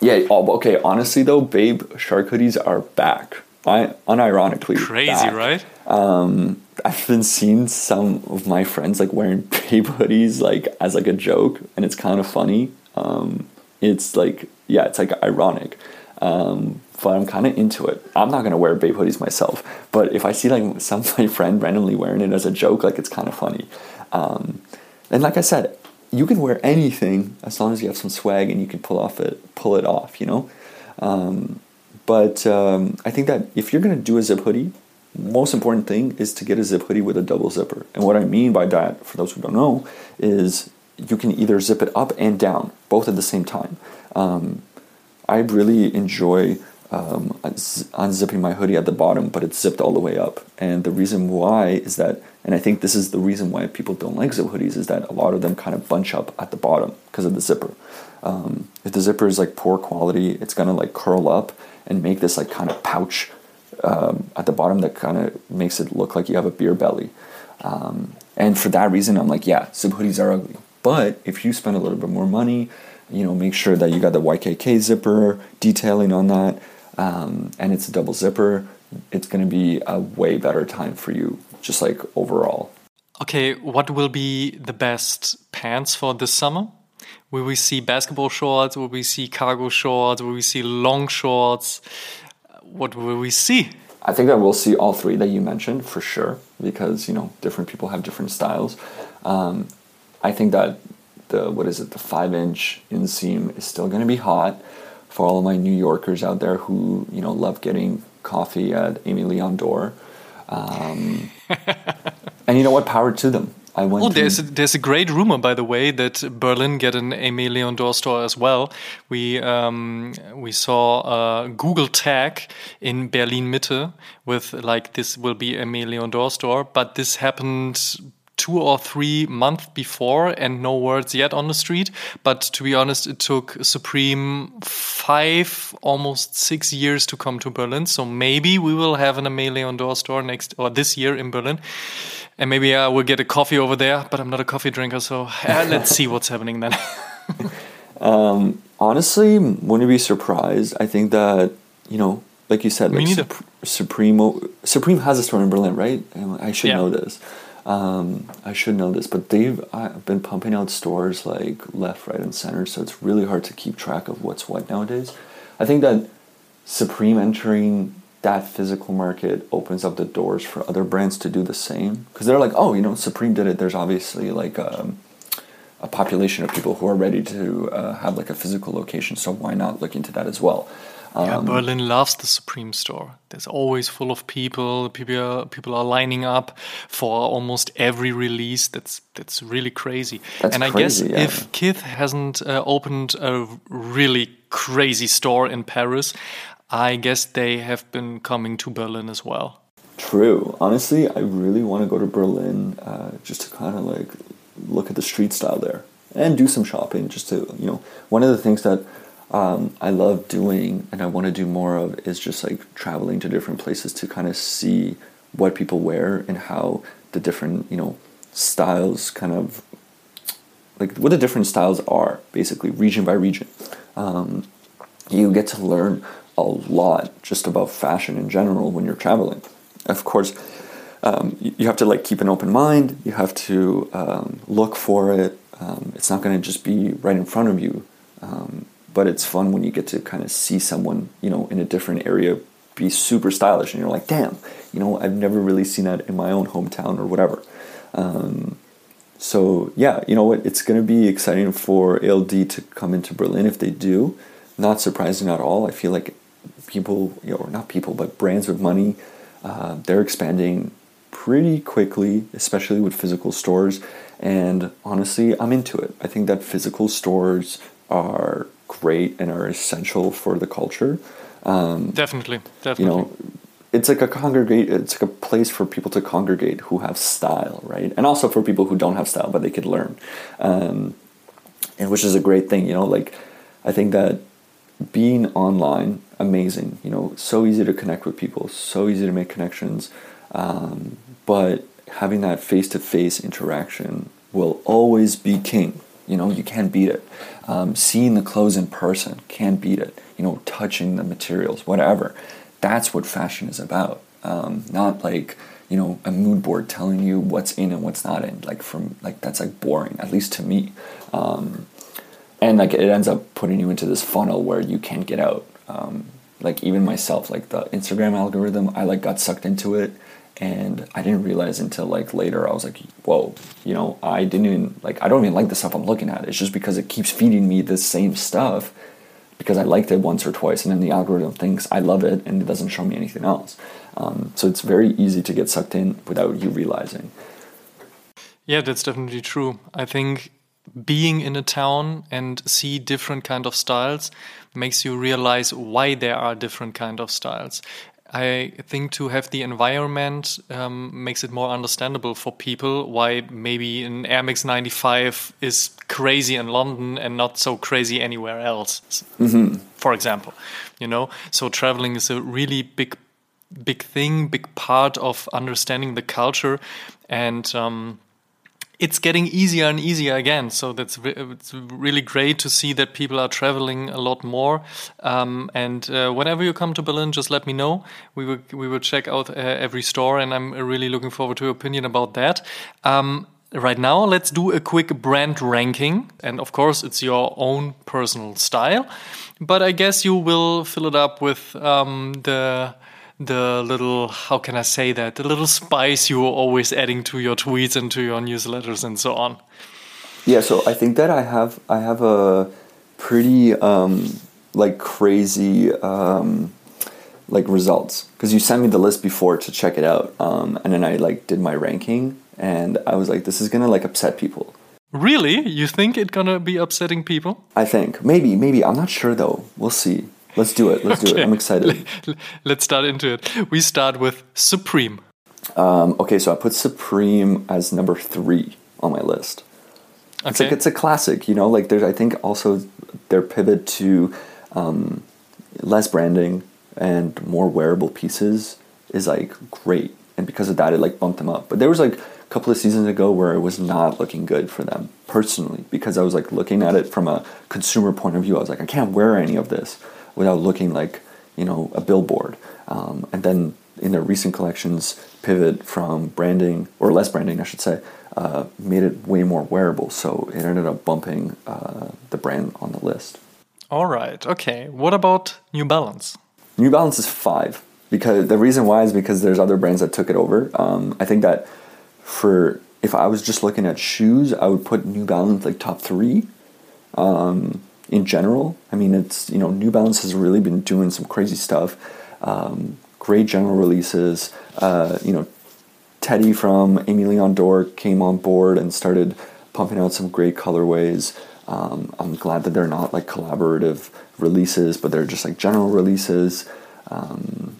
Yeah. Oh, okay. Honestly, though, BAPE Shark hoodies are back. I unironically crazy, back. right? Um, I've been seeing some of my friends like wearing BAPE hoodies like as like a joke, and it's kind of funny. Um, it's like yeah, it's like ironic. Um, but I'm kind of into it. I'm not gonna wear BAPE hoodies myself, but if I see like some my friend randomly wearing it as a joke, like it's kind of funny. Um, and like I said, you can wear anything as long as you have some swag and you can pull off it, pull it off, you know. Um, but um, I think that if you're gonna do a zip hoodie, most important thing is to get a zip hoodie with a double zipper. And what I mean by that, for those who don't know, is you can either zip it up and down, both at the same time. Um, I really enjoy um, unzipping my hoodie at the bottom, but it's zipped all the way up. And the reason why is that, and I think this is the reason why people don't like zip hoodies, is that a lot of them kind of bunch up at the bottom because of the zipper. Um, if the zipper is like poor quality, it's gonna like curl up and make this like kind of pouch um, at the bottom that kind of makes it look like you have a beer belly. Um, and for that reason, I'm like, yeah, zip hoodies are ugly. But if you spend a little bit more money, you know, make sure that you got the YKK zipper detailing on that um, and it's a double zipper, it's going to be a way better time for you, just like overall. Okay, what will be the best pants for this summer? Will we see basketball shorts? Will we see cargo shorts? Will we see long shorts? What will we see? I think that we'll see all three that you mentioned for sure, because you know different people have different styles. Um, I think that the what is it, the five inch inseam is still going to be hot for all of my New Yorkers out there who you know love getting coffee at Aimé Leon Dore. Um, and you know what? Power to them. I went. Oh, there's a, there's a great rumor, by the way, that Berlin get an Aimé Leon Dore store as well. We um, we saw a Google tag in Berlin Mitte with like this will be Aimé Leon Dore store, but this happened two or three months before and no words yet on the street. But to be honest, it took Supreme five, almost six years to come to Berlin. So maybe we will have an Aimé Leon Dore store next or this year in Berlin. And maybe I will get a coffee over there, but I'm not a coffee drinker. So uh, let's see what's happening then. um, honestly, wouldn't be surprised. I think that, you know, like you said, like Supreme, Supreme has a store in Berlin, right? I should yeah. know this. Um, I should know this, but they've been pumping out stores like left, right, and center, so it's really hard to keep track of what's what nowadays. I think that Supreme entering that physical market opens up the doors for other brands to do the same because they're like, oh, you know, Supreme did it. There's obviously like um, a population of people who are ready to uh, have like a physical location, so why not look into that as well? Yeah, um, Berlin loves the Supreme store. There's always full of people. People are, people are lining up for almost every release. That's that's really crazy. That's and crazy, I guess yeah. if Kith hasn't uh, opened a really crazy store in Paris, I guess they have been coming to Berlin as well. True. Honestly, I really want to go to Berlin uh, just to kind of like look at the street style there and do some shopping. Just to you know, one of the things that um, I love doing and I want to do more of is just like traveling to different places to kind of see what people wear and how the different you know styles kind of like what the different styles are basically region by region. Um, you get to learn a lot just about fashion in general when you're traveling. Of course, um, you, have to like keep an open mind. You have to um, look for it. Um, it's not going to just be right in front of you. But it's fun when you get to kind of see someone, you know, in a different area be super stylish, and you're like, damn, you know, I've never really seen that in my own hometown or whatever. Um, so yeah, you know what? It's going to be exciting for ALD to come into Berlin if they do. Not surprising at all. I feel like people, you know, or not people, but brands with money, uh, they're expanding pretty quickly, especially with physical stores. And honestly, I'm into it. I think that physical stores are great and are essential for the culture. Um, definitely, definitely. You know, it's like a congregate. It's like a place for people to congregate who have style, right? And also for people who don't have style, but they could learn, um, and which is a great thing. You know, like I think that being online, amazing. You know, so easy to connect with people, so easy to make connections. Um, but having that face to face interaction will always be king. You know, you can't beat it. Um, seeing the clothes in person can't beat it. You know, touching the materials, whatever. That's what fashion is about. Um, not like you know a mood board telling you what's in and what's not in. Like from like that's like boring, at least to me. Um, and like it ends up putting you into this funnel where you can't get out. Um, like even myself, like the Instagram algorithm, I like got sucked into it, and I didn't realize until like later. I was like, whoa, you know, I didn't even like I don't even like the stuff I'm looking at. It's just because it keeps feeding me the same stuff because I liked it once or twice, and then the algorithm thinks I love it, and it doesn't show me anything else. Um, so it's very easy to get sucked in without you realizing. Yeah, that's definitely true. I think being in a town and see different kind of styles makes you realize why there are different kind of styles I think to have the environment um, makes it more understandable for people why maybe an Air Max 95 is crazy in London and not so crazy anywhere else. Mm -hmm. For example, you know, so traveling is a really big, big thing, big part of understanding the culture, and um, it's getting easier and easier again. So that's re it's really great to see that people are traveling a lot more. Um, and uh, whenever you come to Berlin, just let me know. We will we will check out uh, every store, and I'm really looking forward to your opinion about that. Um, right now, let's do a quick brand ranking, and of course, it's your own personal style. But I guess you will fill it up with um, the the little how can I say that the little spice you were always adding to your tweets and to your newsletters and so on. Yeah, so I think that I have I have a pretty um, like crazy um, like results because you sent me the list before to check it out, um, and then I like did my ranking, and I was like, this is gonna like upset people. Really? You think it's gonna be upsetting people? I think maybe, maybe I'm not sure though. We'll see. Let's do it. Let's okay. do it. I'm excited. Let's start into it. We start with Supreme. Um, okay, so I put Supreme as number three on my list. Okay. It's like it's a classic, you know. Like there's, I think also their pivot to um, less branding and more wearable pieces is like great, and because of that, it like bumped them up. But there was like a couple of seasons ago where it was not looking good for them personally because I was like looking at it from a consumer point of view. I was like, I can't wear any of this without looking like you know a billboard. Um, and then in their recent collections, pivot from branding or less branding, I should say, uh, made it way more wearable. So it ended up bumping uh, the brand on the list. All right. Okay. What about New Balance? New Balance is five because the reason why is because there's other brands that took it over. Um, I think that for if I was just looking at shoes, I would put New Balance like top three. Um, in general, I mean, it's you know New Balance has really been doing some crazy stuff. Um, great general releases. Uh, you know, Teddy from Aimé Leon Dore came on board and started pumping out some great colorways. Um, I'm glad that they're not like collaborative releases, but they're just like general releases. Um,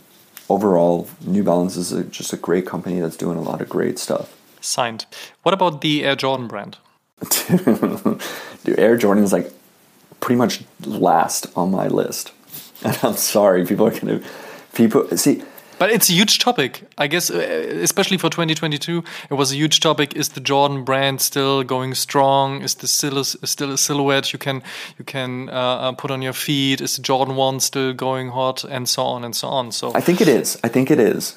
overall, New Balance is a, just a great company that's doing a lot of great stuff. Signed. What about the Air Jordan brand? Dude, Air Jordan is like pretty much last on my list. And I'm sorry, people are gonna people see but it's a huge topic, I guess, uh, especially for 2022. It was a huge topic. Is the Jordan brand still going strong? Is the still a, still a silhouette you can you can uh, uh, put on your feet? Is the Jordan One still going hot? And so on and so on. So I think it is. I think it is.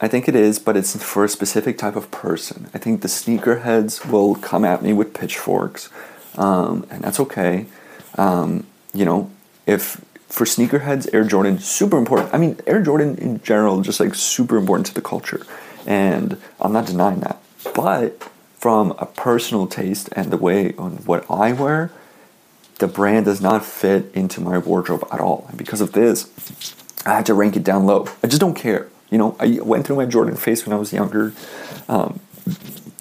I think it is, but it's for a specific type of person. I think the sneakerheads will come at me with pitchforks, um, and that's okay. Um, you know, if for sneakerheads, Air Jordan super important. I mean, Air Jordan in general just like super important to the culture, and I'm not denying that. But from a personal taste and the way on what I wear, the brand does not fit into my wardrobe at all. And because of this, I had to rank it down low. I just don't care. You know, I went through my Jordan phase when I was younger. Um,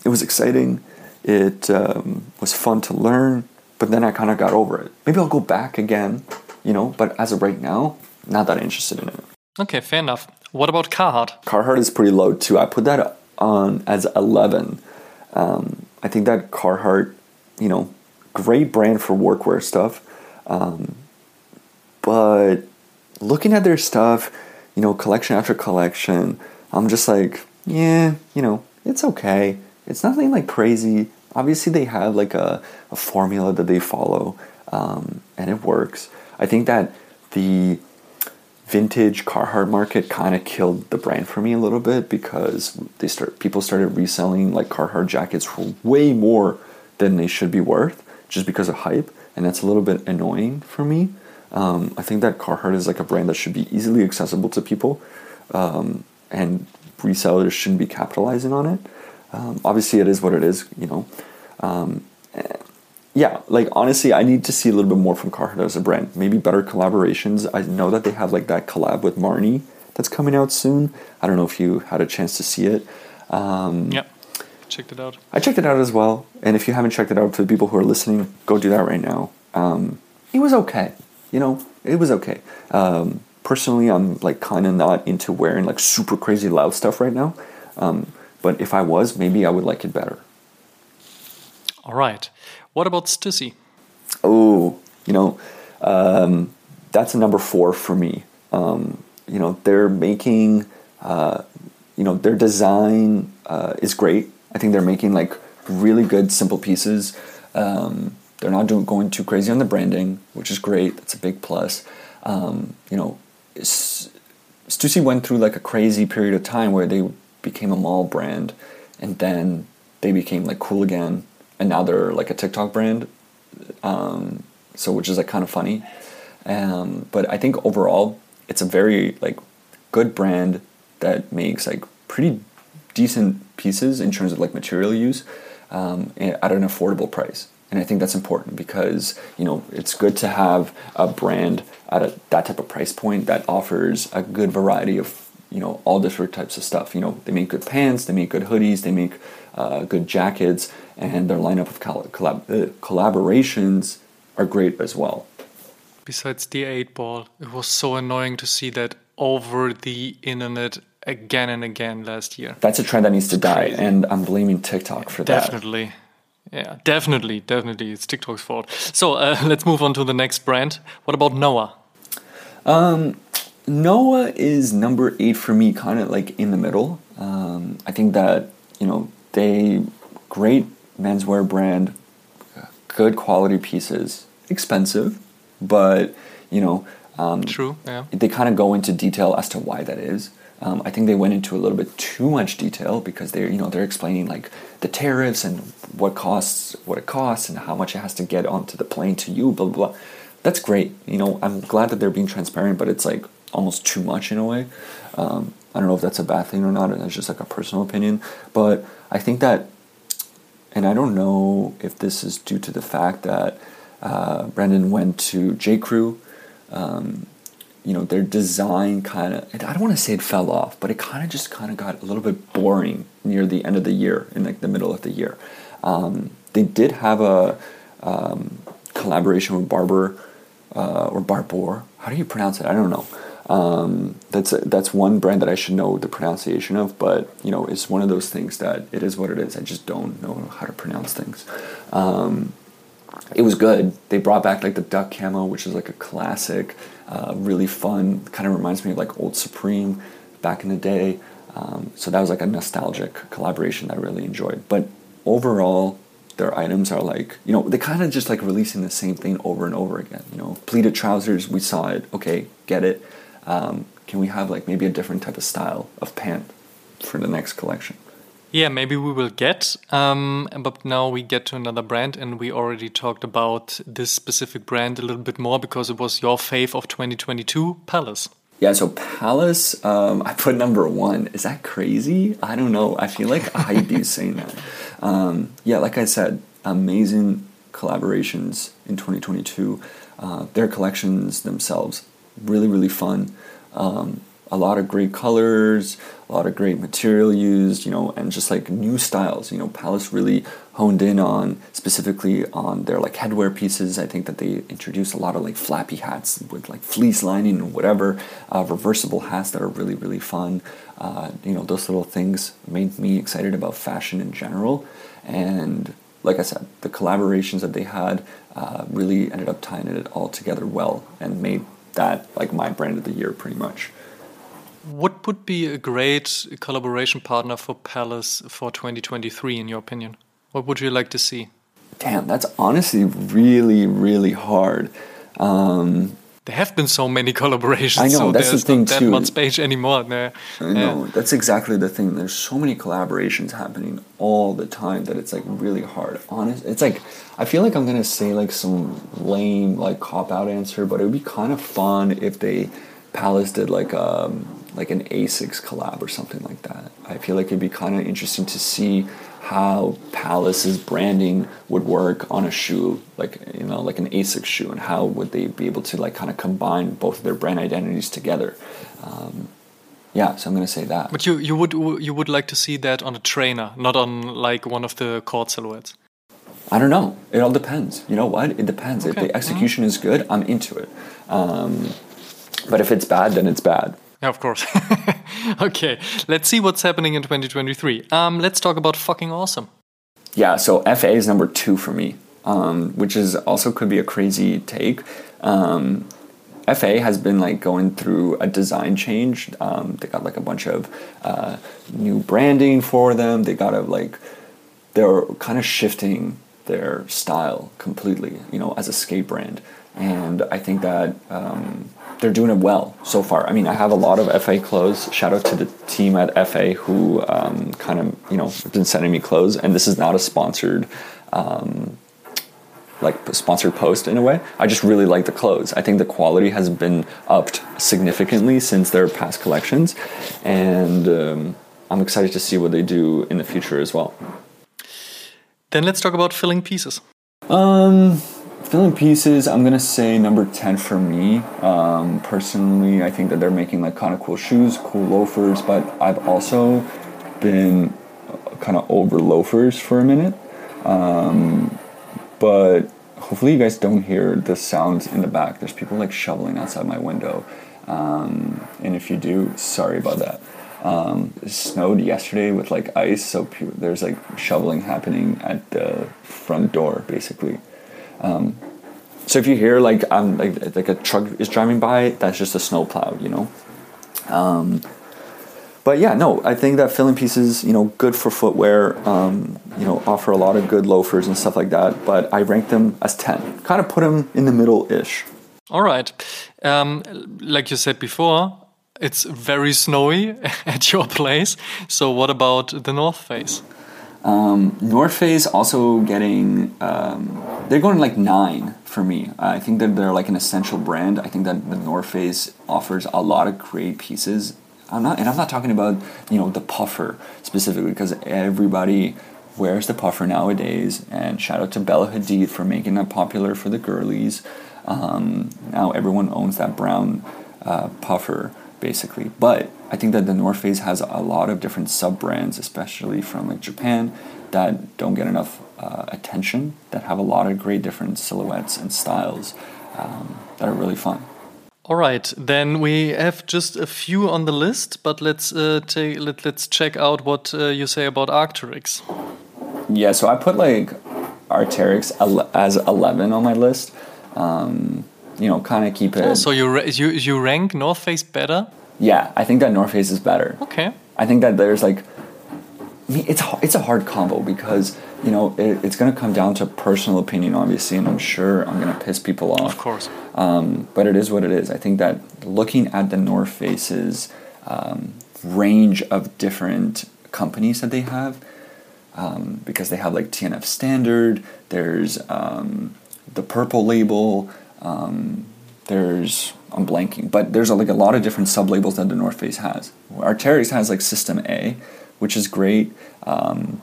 it was exciting. It um, was fun to learn, but then I kind of got over it. Maybe I'll go back again you know, but as of right now, not that interested in it. Okay, fair enough. What about Carhartt? Carhartt is pretty low too. I put that on as 11. Um, I think that Carhartt, you know, great brand for workwear stuff. Um, but looking at their stuff, you know, collection after collection, I'm just like, yeah, you know, it's okay. It's nothing like crazy. Obviously, they have like a, a formula that they follow, um, and it works. I think that the vintage Carhartt market kind of killed the brand for me a little bit because they start people started reselling like Carhartt jackets for way more than they should be worth just because of hype, and that's a little bit annoying for me. Um, I think that Carhartt is like a brand that should be easily accessible to people, um, and resellers shouldn't be capitalizing on it. Um, obviously, it is what it is, you know. Um, yeah, like honestly, I need to see a little bit more from Carhartt as a brand. Maybe better collaborations. I know that they have like that collab with Marni that's coming out soon. I don't know if you had a chance to see it. Um, yeah, checked it out. I checked it out as well. And if you haven't checked it out, for the people who are listening, go do that right now. Um, it was okay. You know, it was okay. Um, personally, I'm like kind of not into wearing like super crazy loud stuff right now. Um, but if I was, maybe I would like it better. All right. What about Stussy? Oh, you know, um, that's a number four for me. Um, you know, they're making, uh, you know, their design uh, is great. I think they're making like really good, simple pieces. Um, they're not doing going too crazy on the branding, which is great. That's a big plus. Um, you know, Stussy went through like a crazy period of time where they became a mall brand, and then they became like cool again and now they're like a TikTok brand. Um, so which is like kind of funny. Um, but I think overall it's a very like good brand that makes like pretty decent pieces in terms of like material use um, at an affordable price. And I think that's important because you know it's good to have a brand at a, that type of price point that offers a good variety of you know all different types of stuff. You know they make good pants, they make good hoodies, they make uh, good jackets, and their lineup of collab- uh, collaborations are great as well. Besides the 8 ball, it was so annoying to see that over the internet again and again last year. That's a trend that needs to die, and I'm blaming TikTok for that. Definitely. Yeah, definitely, definitely. It's TikTok's fault. So uh, let's move on to the next brand. What about Noah? Um, Noah is number eight for me, kind of like in the middle. Um, I think that, you know, they great menswear brand, good quality pieces, expensive, but you know, um, true. Yeah, they kind of go into detail as to why that is. Um, I think they went into a little bit too much detail because they're you know they're explaining like the tariffs and what costs what it costs and how much it has to get onto the plane to you blah blah. blah. That's great. You know I'm glad that they're being transparent, but it's like almost too much in a way. Um, I don't know if that's a bad thing or not. It's just like a personal opinion, but I think that, and I don't know if this is due to the fact that uh, Brendon went to J Crew. Um, you know, their design kind of, I don't want to say it fell off, but it kind of just kind of got a little bit boring near the end of the year, in like the middle of the year. Um, they did have a um, collaboration with Barber uh, or Barbour. How do you pronounce it? I don't know. Um, that's that's one brand that I should know the pronunciation of, but you know, it's one of those things that it is what it is. I just don't know how to pronounce things. Um, it was good. They brought back like the duck camo, which is like a classic, uh, really fun. Kind of reminds me of like old Supreme back in the day. Um, so that was like a nostalgic collaboration that I really enjoyed. But overall, their items are like you know they kind of just like releasing the same thing over and over again. You know, pleated trousers. We saw it. Okay, get it. Um, can we have like maybe a different type of style of pant for the next collection? Yeah, maybe we will get. Um, but now we get to another brand, and we already talked about this specific brand a little bit more because it was your fave of 2022, Palace. Yeah, so Palace, um, I put number one. Is that crazy? I don't know. I feel like I do saying that. Um, yeah, like I said, amazing collaborations in 2022. Uh, their collections themselves, really, really fun. Um, a lot of great colors, a lot of great material used, you know, and just like new styles. You know, Palace really honed in on specifically on their like headwear pieces. I think that they introduced a lot of like flappy hats with like fleece lining or whatever, uh, reversible hats that are really really fun. Uh, you know, those little things made me excited about fashion in general, and like I said, the collaborations that they had uh, really ended up tying it all together well and made that like my brand of the year pretty much. What would be a great collaboration partner for Palace for 2023, in your opinion? What would you like to see? Damn, that's honestly really, really hard. Um, there have been so many collaborations. I know so that's the thing too. That much space anymore. No, I know yeah. that's exactly the thing. There's so many collaborations happening all the time that it's like really hard. Honest, it's like I feel like I'm gonna say like some lame like cop out answer, but it would be kind of fun if they Palace did like um like an Asics collab or something like that. I feel like it'd be kind of interesting to see how Palace's branding would work on a shoe, like you know, like an Asics shoe, and how would they be able to like kind of combine both of their brand identities together. Um, yeah, so I'm gonna say that. But you you would you would like to see that on a trainer, not on like one of the court silhouettes. I don't know. It all depends. You know what? It depends. Okay. If the execution mm-hmm. is good, I'm into it. Um, but if it's bad, then it's bad. Yeah, of course. okay, let's see what's happening in 2023. Um, let's talk about fucking awesome. Yeah, so FA is number two for me, um, which is also could be a crazy take. Um, FA has been like going through a design change. Um, they got like a bunch of uh, new branding for them. They got a like they're kind of shifting their style completely, you know, as a skate brand. And I think that um, they're doing it well so far. I mean, I have a lot of FA clothes. Shout out to the team at FA who um, kind of you know been sending me clothes, and this is not a sponsored. Um, like sponsored post in a way. I just really like the clothes. I think the quality has been upped significantly since their past collections, and um, I'm excited to see what they do in the future as well. Then let's talk about filling pieces. Um, filling pieces, I'm gonna say number ten for me. Um, personally, I think that they're making like kind of cool shoes, cool loafers, but I've also been uh, kind of over loafers for a minute. Um, but hopefully, you guys don't hear the sounds in the back. There's people like shoveling outside my window, um, and if you do, sorry about that. Um, it snowed yesterday with like ice, so there's like shoveling happening at the front door, basically. Um, so if you hear like um like like a truck is driving by, that's just a snowplow, you know. Um, but yeah, no, I think that filling pieces, you know, good for footwear. Um, you know, offer a lot of good loafers and stuff like that. But I rank them as ten. Kind of put them in the middle ish. All right, um, like you said before, it's very snowy at your place. So what about the North Face? Um, North Face also getting um, they're going like nine for me. I think that they're like an essential brand. I think that the North Face offers a lot of great pieces. I'm not, and I'm not talking about you know the puffer specifically because everybody wears the puffer nowadays. And shout out to Bella Hadid for making that popular for the girlies. Um, now everyone owns that brown uh, puffer basically. But I think that the North Face has a lot of different sub brands, especially from like Japan, that don't get enough uh, attention, that have a lot of great different silhouettes and styles um, that are really fun. All right, then we have just a few on the list, but let's uh, take let, let's check out what uh, you say about Arc'teryx. Yeah, so I put like Arc'teryx as eleven on my list. Um, you know, kind of keep it. Oh, so you you you rank North Face better? Yeah, I think that North Face is better. Okay. I think that there's like, I mean, it's it's a hard combo because you know it, it's going to come down to personal opinion, obviously, and I'm sure I'm going to piss people off. Of course. Um, but it is what it is. I think that looking at the North Face's um, range of different companies that they have, um, because they have like TNF Standard, there's um, the Purple Label, um, there's I'm blanking, but there's a, like a lot of different sub labels that the North Face has. Arc'teryx has like System A, which is great, um,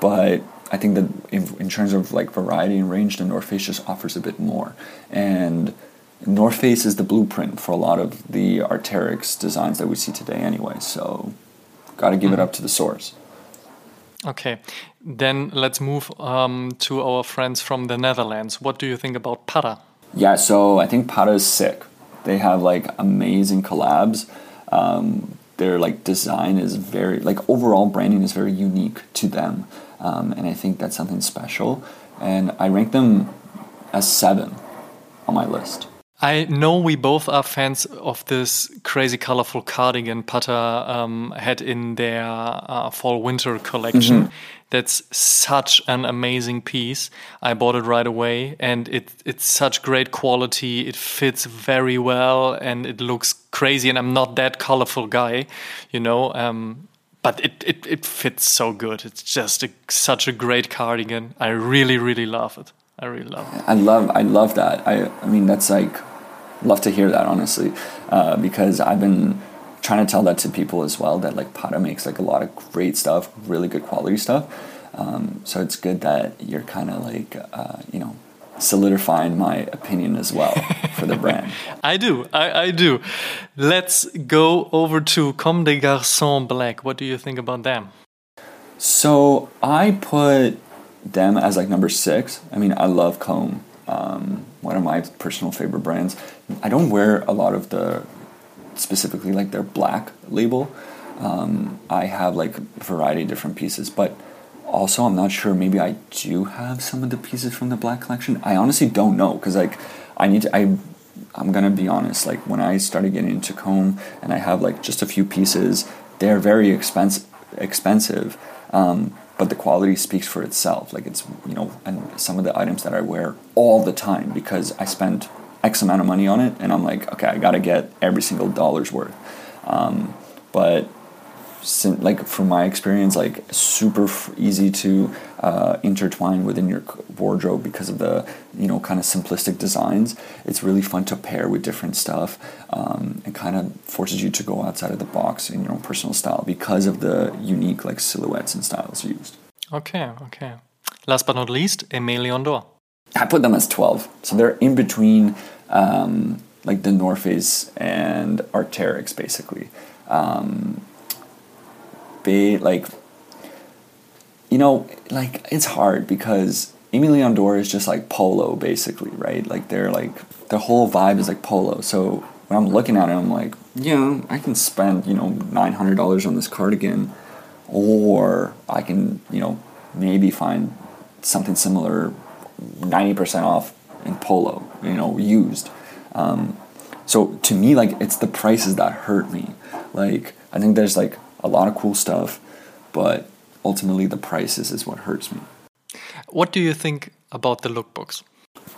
but I think that in, in, terms of like variety and range, the North Face just offers a bit more. And North Face is the blueprint for a lot of the Arc'teryx designs that we see today, anyway. So, got to give mm-hmm. it up to the source. Okay, then let's move um, to our friends from the Netherlands. What do you think about Patta? Yeah, so I think Patta is sick. They have like amazing collabs. Um, their like design is very like overall branding is very unique to them, um, and I think that's something special. And I rank them as seven on my list. I know we both are fans of this crazy colorful cardigan Patta um, had in their uh, fall winter collection. Mm-hmm. That's such an amazing piece. I bought it right away, and it it's such great quality. It fits very well, and it looks crazy. And I'm not that colorful guy, you know. Um, but it, it, it fits so good. It's just a, such a great cardigan. I really really love it. I really love it. I love I love that. I I mean that's like love to hear that honestly, uh, because I've been trying to tell that to people as well that like Patta makes like a lot of great stuff, really good quality stuff. Um, so it's good that you're kind of like uh, you know solidifying my opinion as well for the brand. I do, I, I, do. Let's go over to Comme des Garçons Black. What do you think about them? So I put them as like number six. I mean, I love Comme. Um, one of my personal favorite brands. I don't wear a lot of the specifically like their black label. Um, I have like a variety of different pieces, but also I'm not sure. Maybe I do have some of the pieces from the black collection. I honestly don't know because like I need to. I I'm gonna be honest. Like when I started getting into Comme and I have like just a few pieces, they're very expensive. Expensive. Um, but the quality speaks for itself. Like it's you know, and some of the items that I wear all the time because I spend X amount of money on it, and I'm like, okay, I got to get every single dollar's worth. Um, but like from my experience, like super easy to uh, intertwine within your wardrobe because of the you know kind of simplistic designs. It's really fun to pair with different stuff um, and kind of forces you to go outside of the box in your own personal style because of the unique like silhouettes and styles used. Okay, okay. Last but not least, Aimé Leon Dore. I put them as twelve, so they're in between. Um, like the North Face and Arc'teryx, basically. Um, be like you know like it's hard because Aimé Leon Dore is just like polo basically right like they're like the whole vibe is like polo so when I'm looking at it I'm like yeah I can spend you know $900 on this cardigan or I can you know maybe find something similar 90% off in polo you know used um, so to me like it's the prices that hurt me like I think there's like a lot of cool stuff, but ultimately the prices is what hurts me. What do you think about the lookbooks?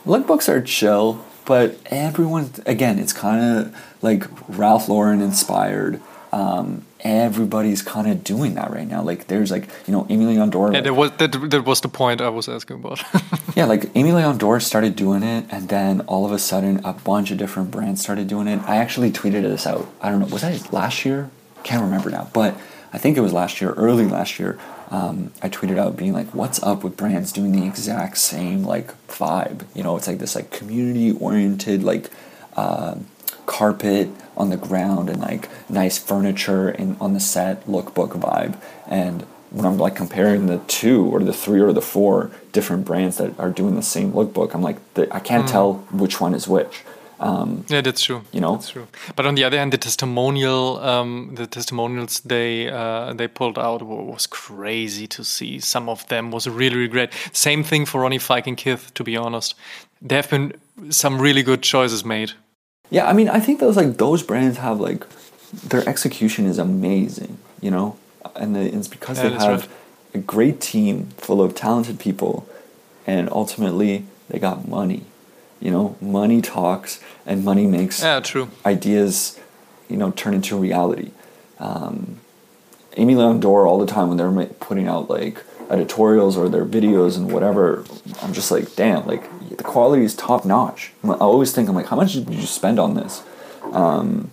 Lookbooks are chill, but everyone again, it's kind of like Ralph Lauren inspired. um, everybody's kind of doing that right now. Like there's like you know Aimé Leon Dore. Yeah, that was that, that was the point I was asking about. yeah, like Aimé Leon Dore started doing it, and then all of a sudden, a bunch of different brands started doing it. I actually tweeted this out. I don't know, was that last year? Can't remember now, but I think it was last year, early last year. Um, I tweeted out being like, "What's up with brands doing the exact same like vibe? You know, it's like this like community oriented like uh, carpet on the ground and like nice furniture and on the set lookbook vibe." And when I'm like comparing the two or the three or the four different brands that are doing the same lookbook, I'm like, I can't tell which one is which. Um, yeah, that's true. You know? that's true. But on the other hand, the testimonial, um, the testimonials they uh, they pulled out was crazy to see. Some of them was really, really great. Same thing for Ronnie Fieg and Kith. To be honest, there have been some really good choices made. Yeah, I mean, I think those like those brands have like their execution is amazing, you know, and the, it's because Yeah, they have right. a great team full of talented people, and ultimately they got money. You know, money talks, and money makes Yeah, true. ideas, you know, turn into reality. Um, Aimé Leon Dore all the time when they're putting out like editorials or their videos and whatever, I'm just like, damn, like the quality is top notch. I always think I'm like, how much did you spend on this? Um,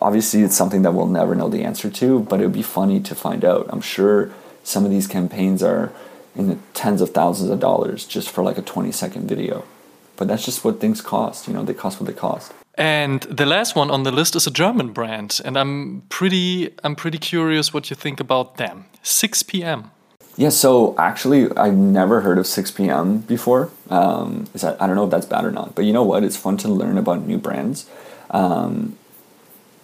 obviously, it's something that we'll never know the answer to, but it would be funny to find out. I'm sure some of these campaigns are in the tens of thousands of dollars just for like a 20 second video. But that's just what things cost. You know, they cost what they cost. And the last one on the list is a German brand, and I'm pretty I'm pretty curious what you think about them. 6 p.m. Yeah, so actually, I've never heard of 6 p.m. before. Um, is that I don't know if that's bad or not, but you know what? It's fun to learn about new brands. Um,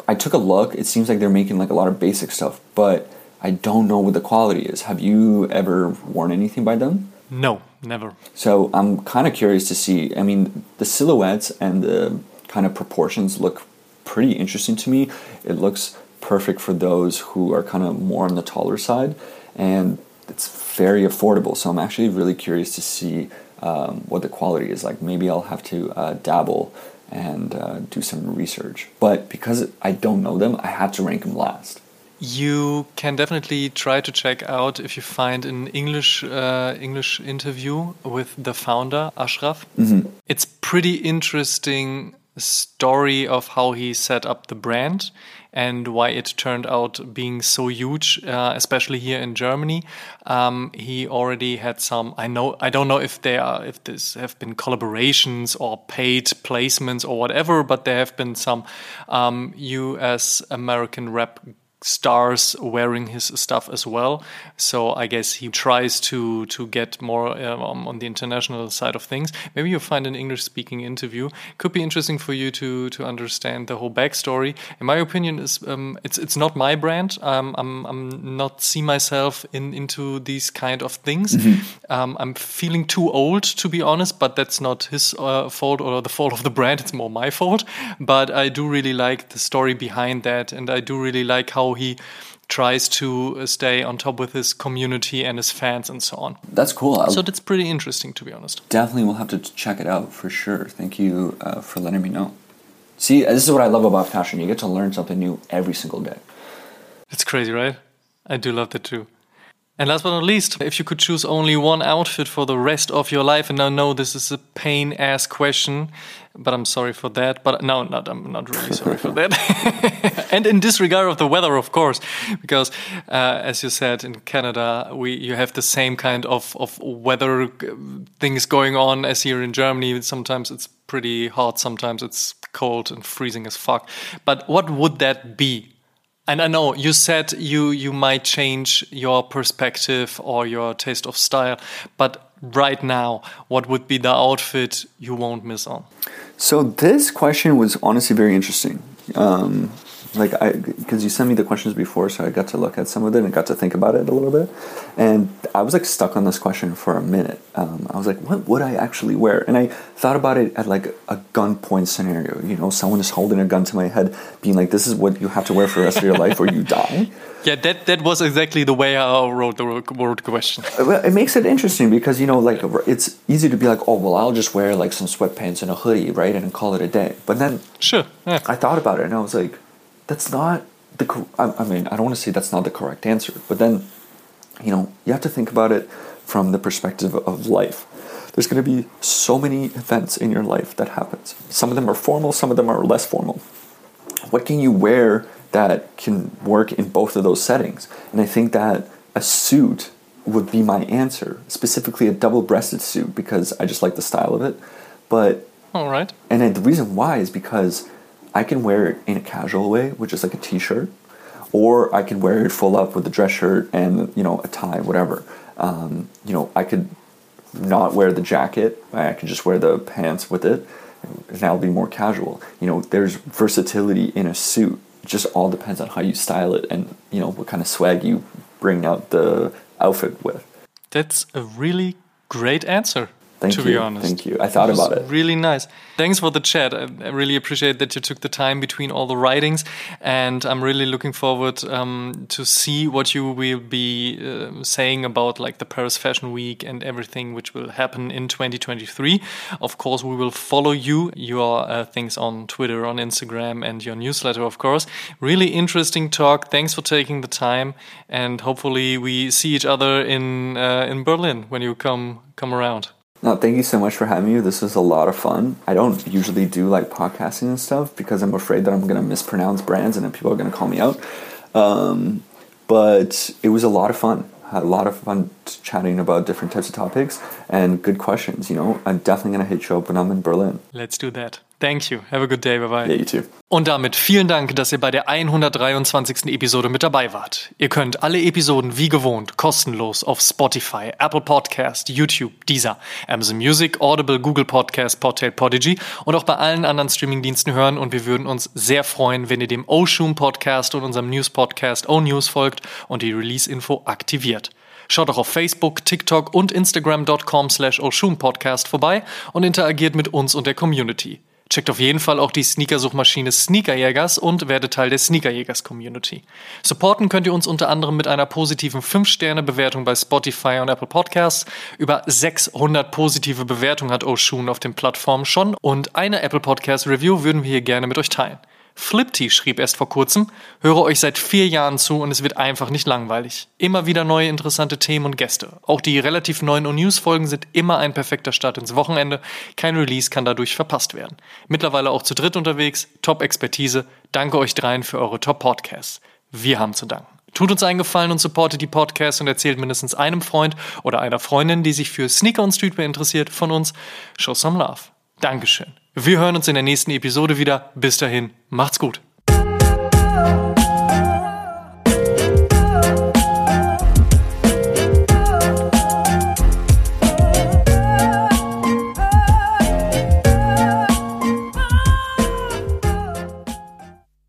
I took a look. It seems like they're making like a lot of basic stuff, but I don't know what the quality is. Have you ever worn anything by them? No, never. So I'm kind of curious to see. I mean, the silhouettes and the kind of proportions look pretty interesting to me. It looks perfect for those who are kind of more on the taller side, and it's very affordable. So I'm actually really curious to see um, what the quality is like. Maybe I'll have to uh, dabble and uh, do some research. But because I don't know them, I had to rank them last. You can definitely try to check out if you find an English uh, English interview with the founder Ashraf. It's pretty interesting story of how he set up the brand and why it turned out being so huge, uh, especially here in Germany. Um, he already had some. I know. I don't know if there are if this have been collaborations or paid placements or whatever, but there have been some um, U.S. American rap stars wearing his stuff as well. So I guess he tries to to get more um, on the international side of things. Maybe you'll find an English speaking interview. Could be interesting for you to to understand the whole backstory. In my opinion, is um, it's it's not my brand. Um, I'm I'm not see myself in into these kind of things. Um, I'm feeling too old to be honest, but that's not his uh, fault or the fault of the brand. It's more my fault. But I do really like the story behind that, and I do really like how he tries to uh, stay on top with his community and his fans and so on. That's cool. I'll So that's pretty interesting, to be honest. definitely we'll have to check it out for sure. Thank you uh, for letting me know. See, this is what I love about fashion. You get to learn something new every single day. It's crazy, right? I do love that too. And last but not least, if you could choose only one outfit for the rest of your life, and I know this is a pain ass question, but I'm sorry for that. But no, not I'm not really sorry for that. and in disregard of the weather, of course, because uh, as you said in Canada, we you have the same kind of of weather uh, things going on as here in Germany. Sometimes it's pretty hot, sometimes it's cold and freezing as fuck. But what would that be? And I know you said you you might change your perspective or your taste of style, but right now, what would be the outfit you won't miss on? So this question was honestly very interesting. Um, like I, because you sent me the questions before, so I got to look at some of it and got to think about it a little bit. And I was like stuck on this question for a minute. Um, I was like, what would I actually wear? And I thought about it at like a gunpoint scenario. You know, someone is holding a gun to my head, being like, "This is what you have to wear for the rest of your life, or you die." Yeah, that that was exactly the way I wrote the word question. Well, it makes it interesting because you know, like it's easy to be like, "Oh, well, I'll just wear like some sweatpants and a hoodie, right, and call it a day." But then Sure. Yeah. I thought about it and I was like, that's not the I mean, I don't want to say that's not the correct answer, but then, you know, you have to think about it from the perspective of life. There's going to be so many events in your life that happens. Some of them are formal, some of them are less formal. What can you wear that can work in both of those settings? And I think that a suit would be my answer, specifically a double-breasted suit because I just like the style of it. But all right. And the reason why is because I can wear it in a casual way, which is like a t-shirt, or I can wear it full up with a dress shirt and you know a tie, whatever. Um, you know, I could not wear the jacket. I could just wear the pants with it, and that'll be more casual. You know, there's versatility in a suit. It just all depends on how you style it and you know what kind of swag you bring out the outfit with. That's a really great answer. Thank to you. be honest. Thank you. I thought about it. Really nice. Thanks for the chat. I, I, really appreciate that you took the time between all the writings, and I'm really looking forward um, to see what you will be uh, saying about like the Paris Fashion Week and everything which will happen in 2023. Of course, we will follow you, your uh, things on Twitter, on Instagram, and your newsletter, of course. Really interesting talk. Thanks for taking the time, and hopefully we see each other in uh, in Berlin when you come come around. No, thank you so much for having me. This was a lot of fun. I don't usually do like podcasting and stuff because I'm afraid that I'm going to mispronounce brands and then people are going to call me out. Um, but it was a lot of fun. Had a lot of fun chatting about different types of topics and good questions. You know, I'm definitely going to hit you up when I'm in Berlin. Let's do that. Thank you. Have a good day. Bye bye. Yeah, you too. Und damit vielen Dank, dass ihr bei der 123. Episode mit dabei wart. Ihr könnt alle Episoden wie gewohnt kostenlos auf Spotify, Apple Podcast, YouTube, Deezer, Amazon Music, Audible, Google Podcast, Portal Podigy und auch bei allen anderen Streamingdiensten hören und wir würden uns sehr freuen, wenn ihr dem Oshun Podcast und unserem News Podcast O News folgt und die Release Info aktiviert. Schaut auch auf Facebook, TikTok und Instagram.com slash Podcast vorbei und interagiert mit uns und der Community. Checkt auf jeden Fall auch die Sneakersuchmaschine Sneakerjägers und werdet Teil der Sneakerjägers Community. Supporten könnt ihr uns unter anderem mit einer positiven 5-Sterne-Bewertung bei Spotify und Apple Podcasts. Über 600 positive Bewertungen hat Oshun auf den Plattformen schon und eine Apple Podcast Review würden wir hier gerne mit euch teilen. Flipty schrieb erst vor kurzem, höre euch seit vier Jahren zu und es wird einfach nicht langweilig. Immer wieder neue interessante Themen und Gäste. Auch die relativ neuen O-News-Folgen sind immer ein perfekter Start ins Wochenende. Kein Release kann dadurch verpasst werden. Mittlerweile auch zu dritt unterwegs, Top-Expertise. Danke euch dreien für eure Top-Podcasts. Wir haben zu danken. Tut uns einen Gefallen und supportet die Podcasts und erzählt mindestens einem Freund oder einer Freundin, die sich für Sneaker und Streetwear interessiert, von uns. Show some love. Dankeschön. Wir hören uns in der nächsten Episode wieder. Bis dahin, macht's gut.